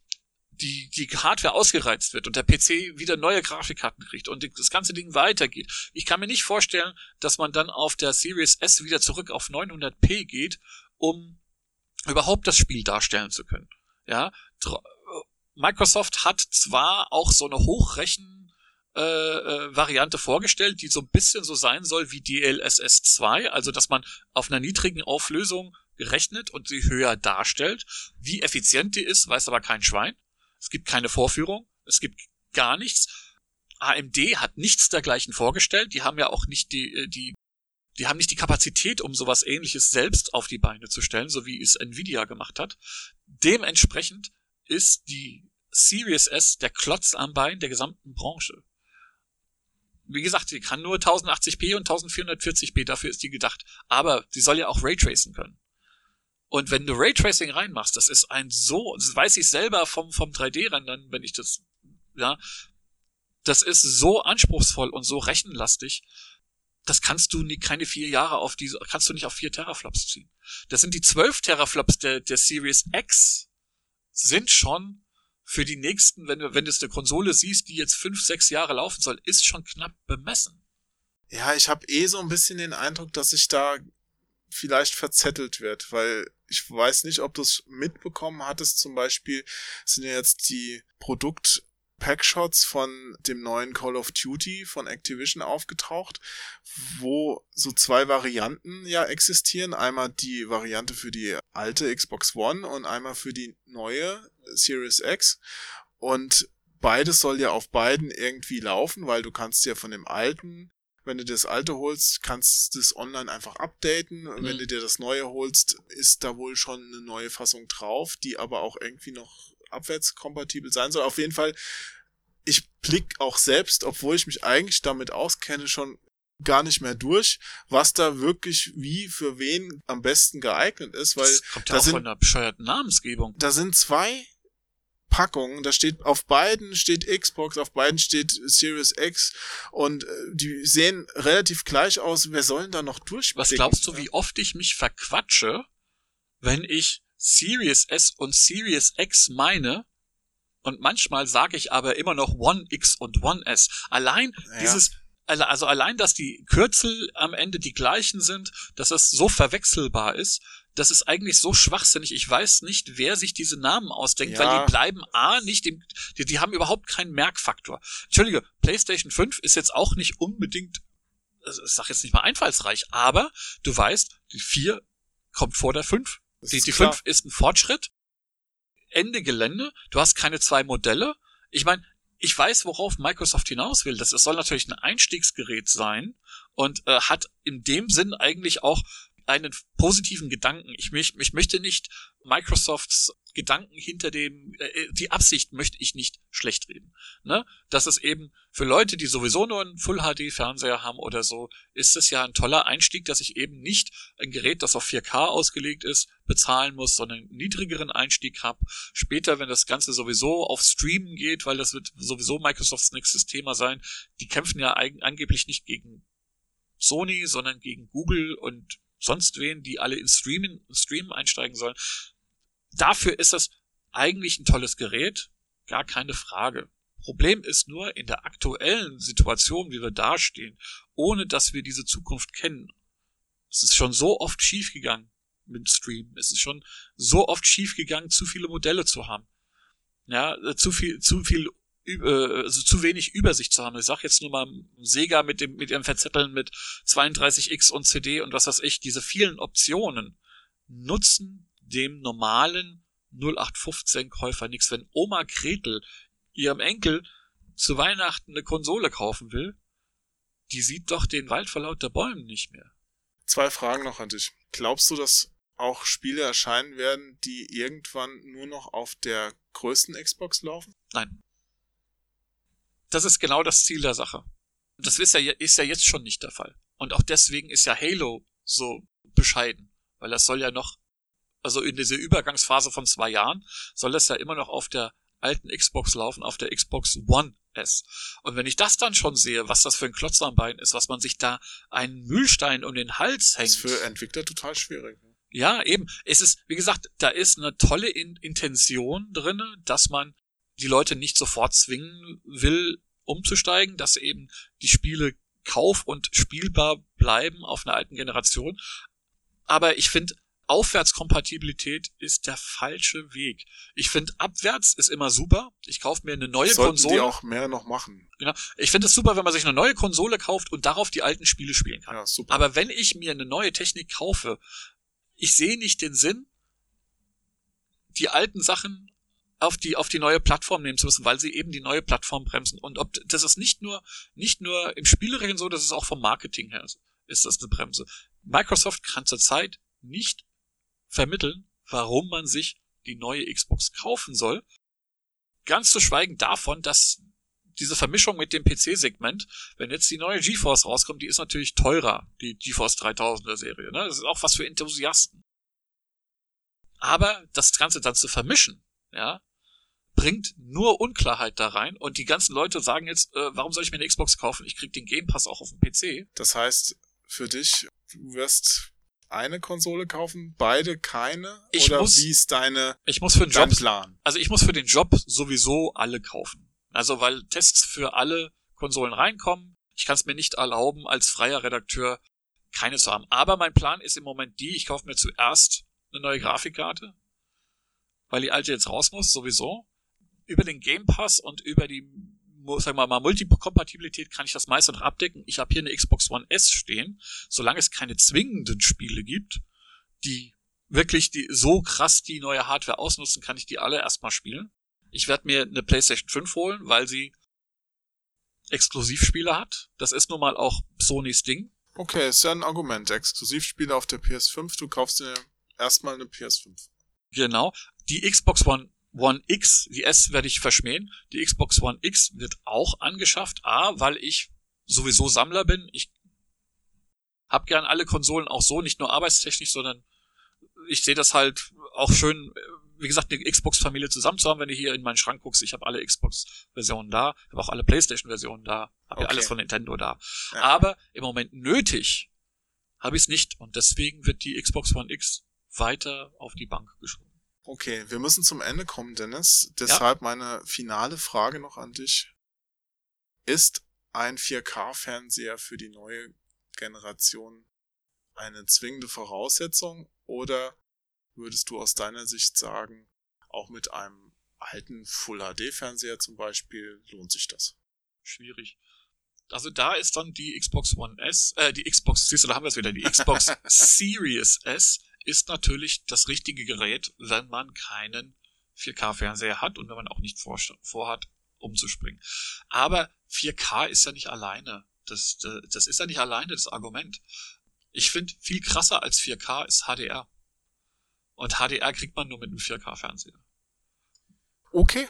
die die Hardware ausgereizt wird und der PC wieder neue Grafikkarten kriegt und das ganze Ding weitergeht. Ich kann mir nicht vorstellen, dass man dann auf der Series S wieder zurück auf 900p geht, um überhaupt das Spiel darstellen zu können. Ja, Microsoft hat zwar auch so eine Hochrechen äh, äh, Variante vorgestellt, die so ein bisschen so sein soll wie DLSS 2, also dass man auf einer niedrigen Auflösung rechnet und sie höher darstellt. Wie effizient die ist, weiß aber kein Schwein. Es gibt keine Vorführung, es gibt gar nichts. AMD hat nichts dergleichen vorgestellt. Die haben ja auch nicht die, äh, die, die haben nicht die Kapazität, um sowas ähnliches selbst auf die Beine zu stellen, so wie es Nvidia gemacht hat. Dementsprechend ist die Series S der Klotz am Bein der gesamten Branche. Wie gesagt, sie kann nur 1080p und 1440p, dafür ist die gedacht. Aber sie soll ja auch Raytracen können. Und wenn du Raytracing reinmachst, das ist ein so, das weiß ich selber vom, vom 3D-Rendern, wenn ich das, ja, das ist so anspruchsvoll und so rechenlastig, das kannst du nie, keine vier Jahre auf diese, kannst du nicht auf vier Teraflops ziehen. Das sind die zwölf Teraflops der, der Series X, sind schon für die nächsten, wenn du, wenn du es eine Konsole siehst, die jetzt fünf, sechs Jahre laufen soll, ist schon knapp bemessen. Ja, ich habe eh so ein bisschen den Eindruck, dass sich da vielleicht verzettelt wird, weil ich weiß nicht, ob du es mitbekommen hattest. Zum Beispiel sind ja jetzt die Produkt Packshots von dem neuen Call of Duty von Activision aufgetaucht, wo so zwei Varianten ja existieren. Einmal die Variante für die alte Xbox One und einmal für die neue Series X. Und beides soll ja auf beiden irgendwie laufen, weil du kannst ja von dem alten wenn du dir das alte holst, kannst du das online einfach updaten. Mhm. Wenn du dir das neue holst, ist da wohl schon eine neue Fassung drauf, die aber auch irgendwie noch abwärtskompatibel sein soll. Auf jeden Fall, ich blick auch selbst, obwohl ich mich eigentlich damit auskenne, schon gar nicht mehr durch, was da wirklich wie für wen am besten geeignet ist, weil das kommt ja da auch sind, von einer bescheuerten Namensgebung. da sind zwei Packungen, da steht auf beiden steht Xbox, auf beiden steht Series X und äh, die sehen relativ gleich aus. Wer soll denn da noch durchblicken? Was glaubst du, wie oft ich mich verquatsche, wenn ich Series S und Series X meine? Und manchmal sage ich aber immer noch One X und One S. Allein Ja. dieses, also allein, dass die Kürzel am Ende die gleichen sind, dass es so verwechselbar ist, das ist eigentlich so schwachsinnig. Ich weiß nicht, wer sich diese Namen ausdenkt, Ja. weil die bleiben A nicht im, die, die haben überhaupt keinen Merkfaktor. Entschuldige, PlayStation 5 ist jetzt auch nicht unbedingt, also ich sag jetzt nicht mal einfallsreich, aber du weißt, die 4 kommt vor der 5. Die, die klar. 5 ist ein Fortschritt. Ende Gelände. Du hast keine zwei Modelle. Ich meine, ich weiß, worauf Microsoft hinaus will. Das, das soll natürlich ein Einstiegsgerät sein und äh, hat in dem Sinn eigentlich auch einen positiven Gedanken. Ich, mich, ich möchte nicht Microsofts Gedanken hinter dem, äh, die Absicht möchte ich nicht schlecht reden. Ne? Dass es eben für Leute, die sowieso nur einen Full-HD-Fernseher haben oder so, ist es ja ein toller Einstieg, dass ich eben nicht ein Gerät, das auf 4K ausgelegt ist, bezahlen muss, sondern einen niedrigeren Einstieg habe. Später, wenn das Ganze sowieso auf Streamen geht, weil das wird sowieso Microsofts nächstes Thema sein, die kämpfen ja angeblich nicht gegen Sony, sondern gegen Google und sonst wen, die alle in Streamen, in Streamen einsteigen sollen. Dafür ist das eigentlich ein tolles Gerät, gar keine Frage. Problem ist nur in der aktuellen Situation, wie wir dastehen, ohne dass wir diese Zukunft kennen. Es ist schon so oft schiefgegangen mit Stream. Es ist schon so oft schiefgegangen, zu viele Modelle zu haben. Ja, äh, zu viel, zu viel also zu wenig Übersicht zu haben. Ich sag jetzt nur mal Sega mit dem mit ihrem Verzetteln mit 32X und CD und was weiß ich, diese vielen Optionen nutzen dem normalen 0815 Käufer nichts. Wenn Oma Gretel ihrem Enkel zu Weihnachten eine Konsole kaufen will, die sieht doch den Wald vor lauter Bäumen nicht mehr. Zwei Fragen noch an dich. Glaubst du, dass auch Spiele erscheinen werden, die irgendwann nur noch auf der größten Xbox laufen? Nein. Das ist genau das Ziel der Sache. Das ist ja, ist ja jetzt schon nicht der Fall. Und auch deswegen ist ja Halo so bescheiden. Weil das soll ja noch, also in dieser Übergangsphase von zwei Jahren, soll das ja immer noch auf der alten Xbox laufen, auf der Xbox One S. Und wenn ich das dann schon sehe, was das für ein Klotz am Bein ist, was man sich da einen Mühlstein um den Hals Das hängt. ist für Entwickler total schwierig. Ja, eben. Es ist, wie gesagt, da ist eine tolle In Intention drinne, dass man die Leute nicht sofort zwingen will, umzusteigen, dass eben die Spiele kauf- und spielbar bleiben auf einer alten Generation. Aber ich finde, Aufwärtskompatibilität ist der falsche Weg. Ich finde, abwärts ist immer super. Ich kaufe mir eine neue Sollten Konsole. die auch mehr noch machen. Genau. Ich finde es super, wenn man sich eine neue Konsole kauft und darauf die alten Spiele spielen kann. Ja, super. Aber wenn ich mir eine neue Technik kaufe, ich sehe nicht den Sinn, die alten Sachen auf die auf die neue Plattform nehmen zu müssen, weil sie eben die neue Plattform bremsen. Und ob das ist nicht nur nicht nur im Spielregeln so, das ist auch vom Marketing her ist das eine Bremse. Microsoft kann zurzeit nicht vermitteln, warum man sich die neue Xbox kaufen soll. Ganz zu schweigen davon, dass diese Vermischung mit dem PC-Segment, wenn jetzt die neue GeForce rauskommt, die ist natürlich teurer, die GeForce 3000er Serie. Ne? Das ist auch was für Enthusiasten. Aber das Ganze dann zu vermischen, ja, bringt nur Unklarheit da rein und die ganzen Leute sagen jetzt, äh, warum soll ich mir eine Xbox kaufen? Ich krieg den Game Pass auch auf dem PC. Das heißt, für dich, du wirst eine Konsole kaufen, beide keine? Ich Oder muss- wie ist deine, Ich muss für den Job, Plan? also ich muss für den Job sowieso alle kaufen. Also weil Tests für alle Konsolen reinkommen. Ich kann es mir nicht erlauben, als freier Redakteur keine zu haben. Aber mein Plan ist im Moment die, ich kaufe mir zuerst eine neue Grafikkarte, weil die alte jetzt raus muss, sowieso. Über den Game Pass und über die, sagen wir mal, Multikompatibilität kann ich das meiste noch abdecken. Ich habe hier eine Xbox One S stehen. Solange es keine zwingenden Spiele gibt, die wirklich die, so krass die neue Hardware ausnutzen, kann ich die alle erstmal spielen. Ich werde mir eine PlayStation 5 holen, weil sie Exklusivspiele hat. Das ist nun mal auch Sonys Ding. Okay, ist ja ein Argument. Exklusivspiele auf der PS5, du kaufst dir erstmal eine PS5. Genau. Die Xbox One One X, die S werde ich verschmähen. Die Xbox One X wird auch angeschafft. A, weil ich sowieso Sammler bin. Ich hab gern alle Konsolen auch so, nicht nur arbeitstechnisch, sondern ich sehe das halt auch schön, wie gesagt, eine Xbox-Familie zusammen zu haben, wenn du hier in meinen Schrank guckst. Ich habe alle Xbox-Versionen da, habe auch alle PlayStation-Versionen da, habe ja Okay. alles von Nintendo da. Ja. Aber im Moment nötig habe ich es nicht und deswegen wird die Xbox One X weiter auf die Bank geschoben. Okay, wir müssen zum Ende kommen, Dennis. Deshalb meine finale Frage noch an dich. Ist ein 4K-Fernseher für die neue Generation eine zwingende Voraussetzung oder würdest du aus deiner Sicht sagen, auch mit einem alten Full-HD-Fernseher zum Beispiel lohnt sich das? schwierig. Also da ist dann die Xbox One S, äh, die Xbox, siehst du, da haben wir es wieder, die Xbox Series S ist natürlich das richtige Gerät, wenn man keinen 4K-Fernseher hat und wenn man auch nicht vor, vorhat, umzuspringen. Aber 4K ist ja nicht alleine. Das, das, das ist ja nicht alleine das Argument. Ich finde, viel krasser als 4K ist HDR. Und HDR kriegt man nur mit einem 4K-Fernseher. Okay.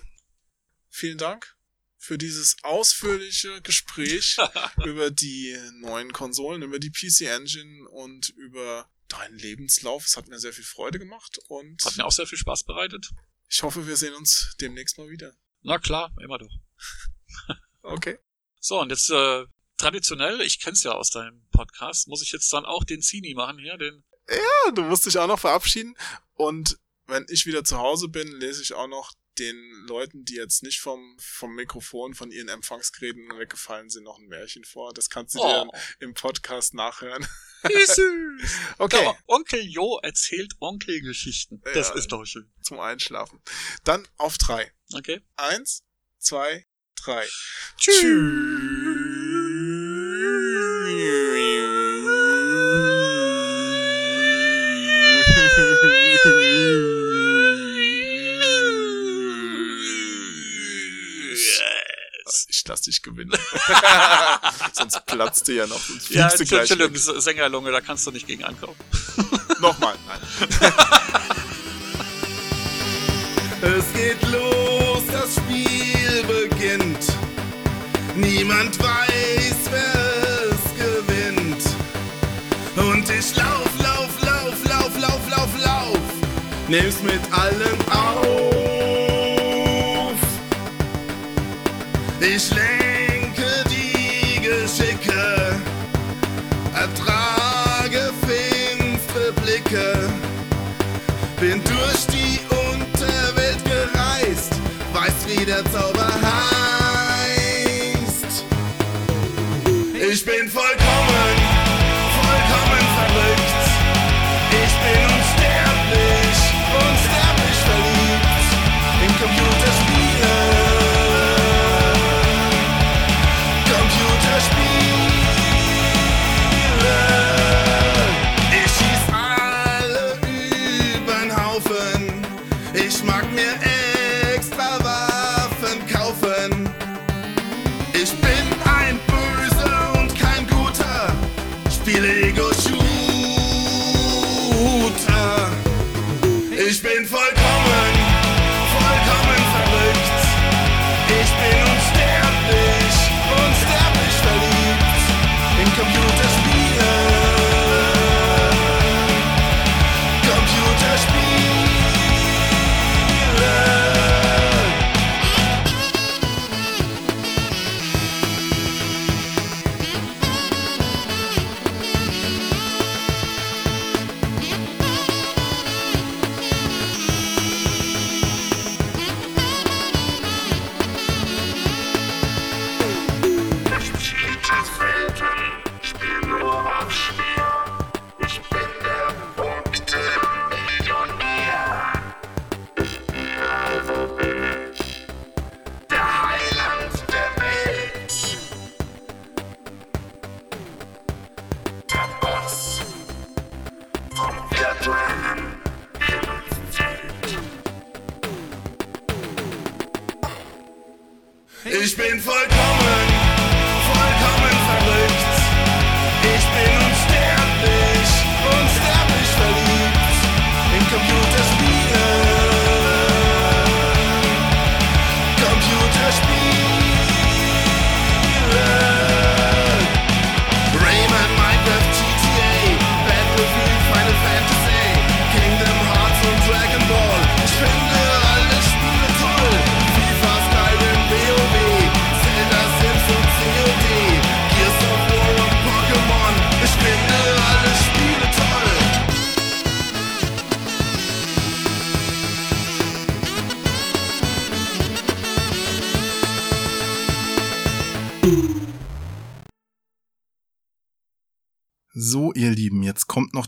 Vielen Dank für dieses ausführliche Gespräch über die neuen Konsolen, über die PC Engine und über deinen Lebenslauf. Es hat mir sehr viel Freude gemacht und Hat mir auch sehr viel Spaß bereitet. ich hoffe, wir sehen uns demnächst mal wieder. Na klar, immer doch. Okay. So, und jetzt äh, traditionell, ich kenn's ja aus deinem Podcast, muss ich jetzt dann auch den Zini machen hier, den Ja, du musst dich auch noch verabschieden und wenn ich wieder zu Hause bin, lese ich auch noch den Leuten, die jetzt nicht vom, vom Mikrofon, von ihren Empfangsgeräten weggefallen sind, noch ein Märchen vor. Das kannst du dir Oh. im Podcast nachhören. Wie süß. Okay. Ja, Onkel Jo erzählt Onkelgeschichten. Das Ja. ist doch schön. zum Einschlafen. Dann auf drei. Okay. Eins, zwei, drei. Yes. Ich gewinnen. Sonst platzt du ja noch. Sonst Ja, fliegst du gleich Entschuldigung, Sängerlunge, da kannst du nicht gegen ankommen. Nochmal, nein. Es geht los, das Spiel beginnt. Niemand weiß, wer es gewinnt. Und ich lauf, lauf, lauf, lauf, lauf, lauf, lauf. Nimm's mit allen auf. Ich lenke der Zauber heißt. Ich bin vollkommen,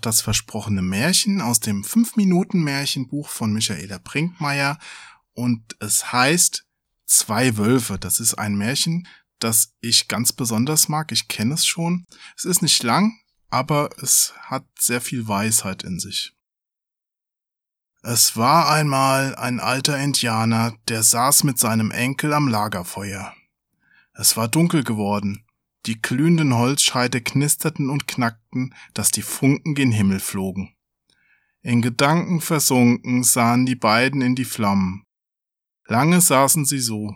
das versprochene Märchen aus dem 5-Minuten-Märchenbuch von Michaela Brinkmeier und es heißt Zwei Wölfe. Das ist ein Märchen, das ich ganz besonders mag. Ich kenne es schon. Es ist nicht lang, aber es hat sehr viel Weisheit in sich. Es war einmal ein alter Indianer, der saß mit seinem Enkel am Lagerfeuer. Es war dunkel geworden. Die glühenden Holzscheite knisterten und knackten, dass die Funken gen Himmel flogen. In Gedanken versunken sahen die beiden in die Flammen. Lange saßen sie so.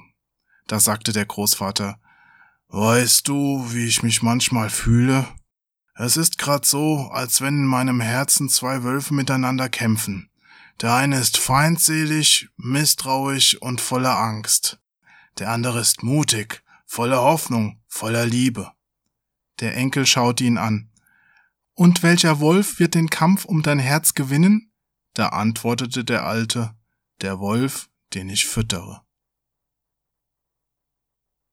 Da sagte der Großvater, Weißt du, wie ich mich manchmal fühle? Es ist grad so, als wenn in meinem Herzen zwei Wölfe miteinander kämpfen. Der eine ist feindselig, misstrauisch und voller Angst. Der andere ist mutig, voller Hoffnung, voller Liebe. Der Enkel schaute ihn an. Und welcher Wolf wird den Kampf um dein Herz gewinnen? Da antwortete der Alte, der Wolf, den ich füttere.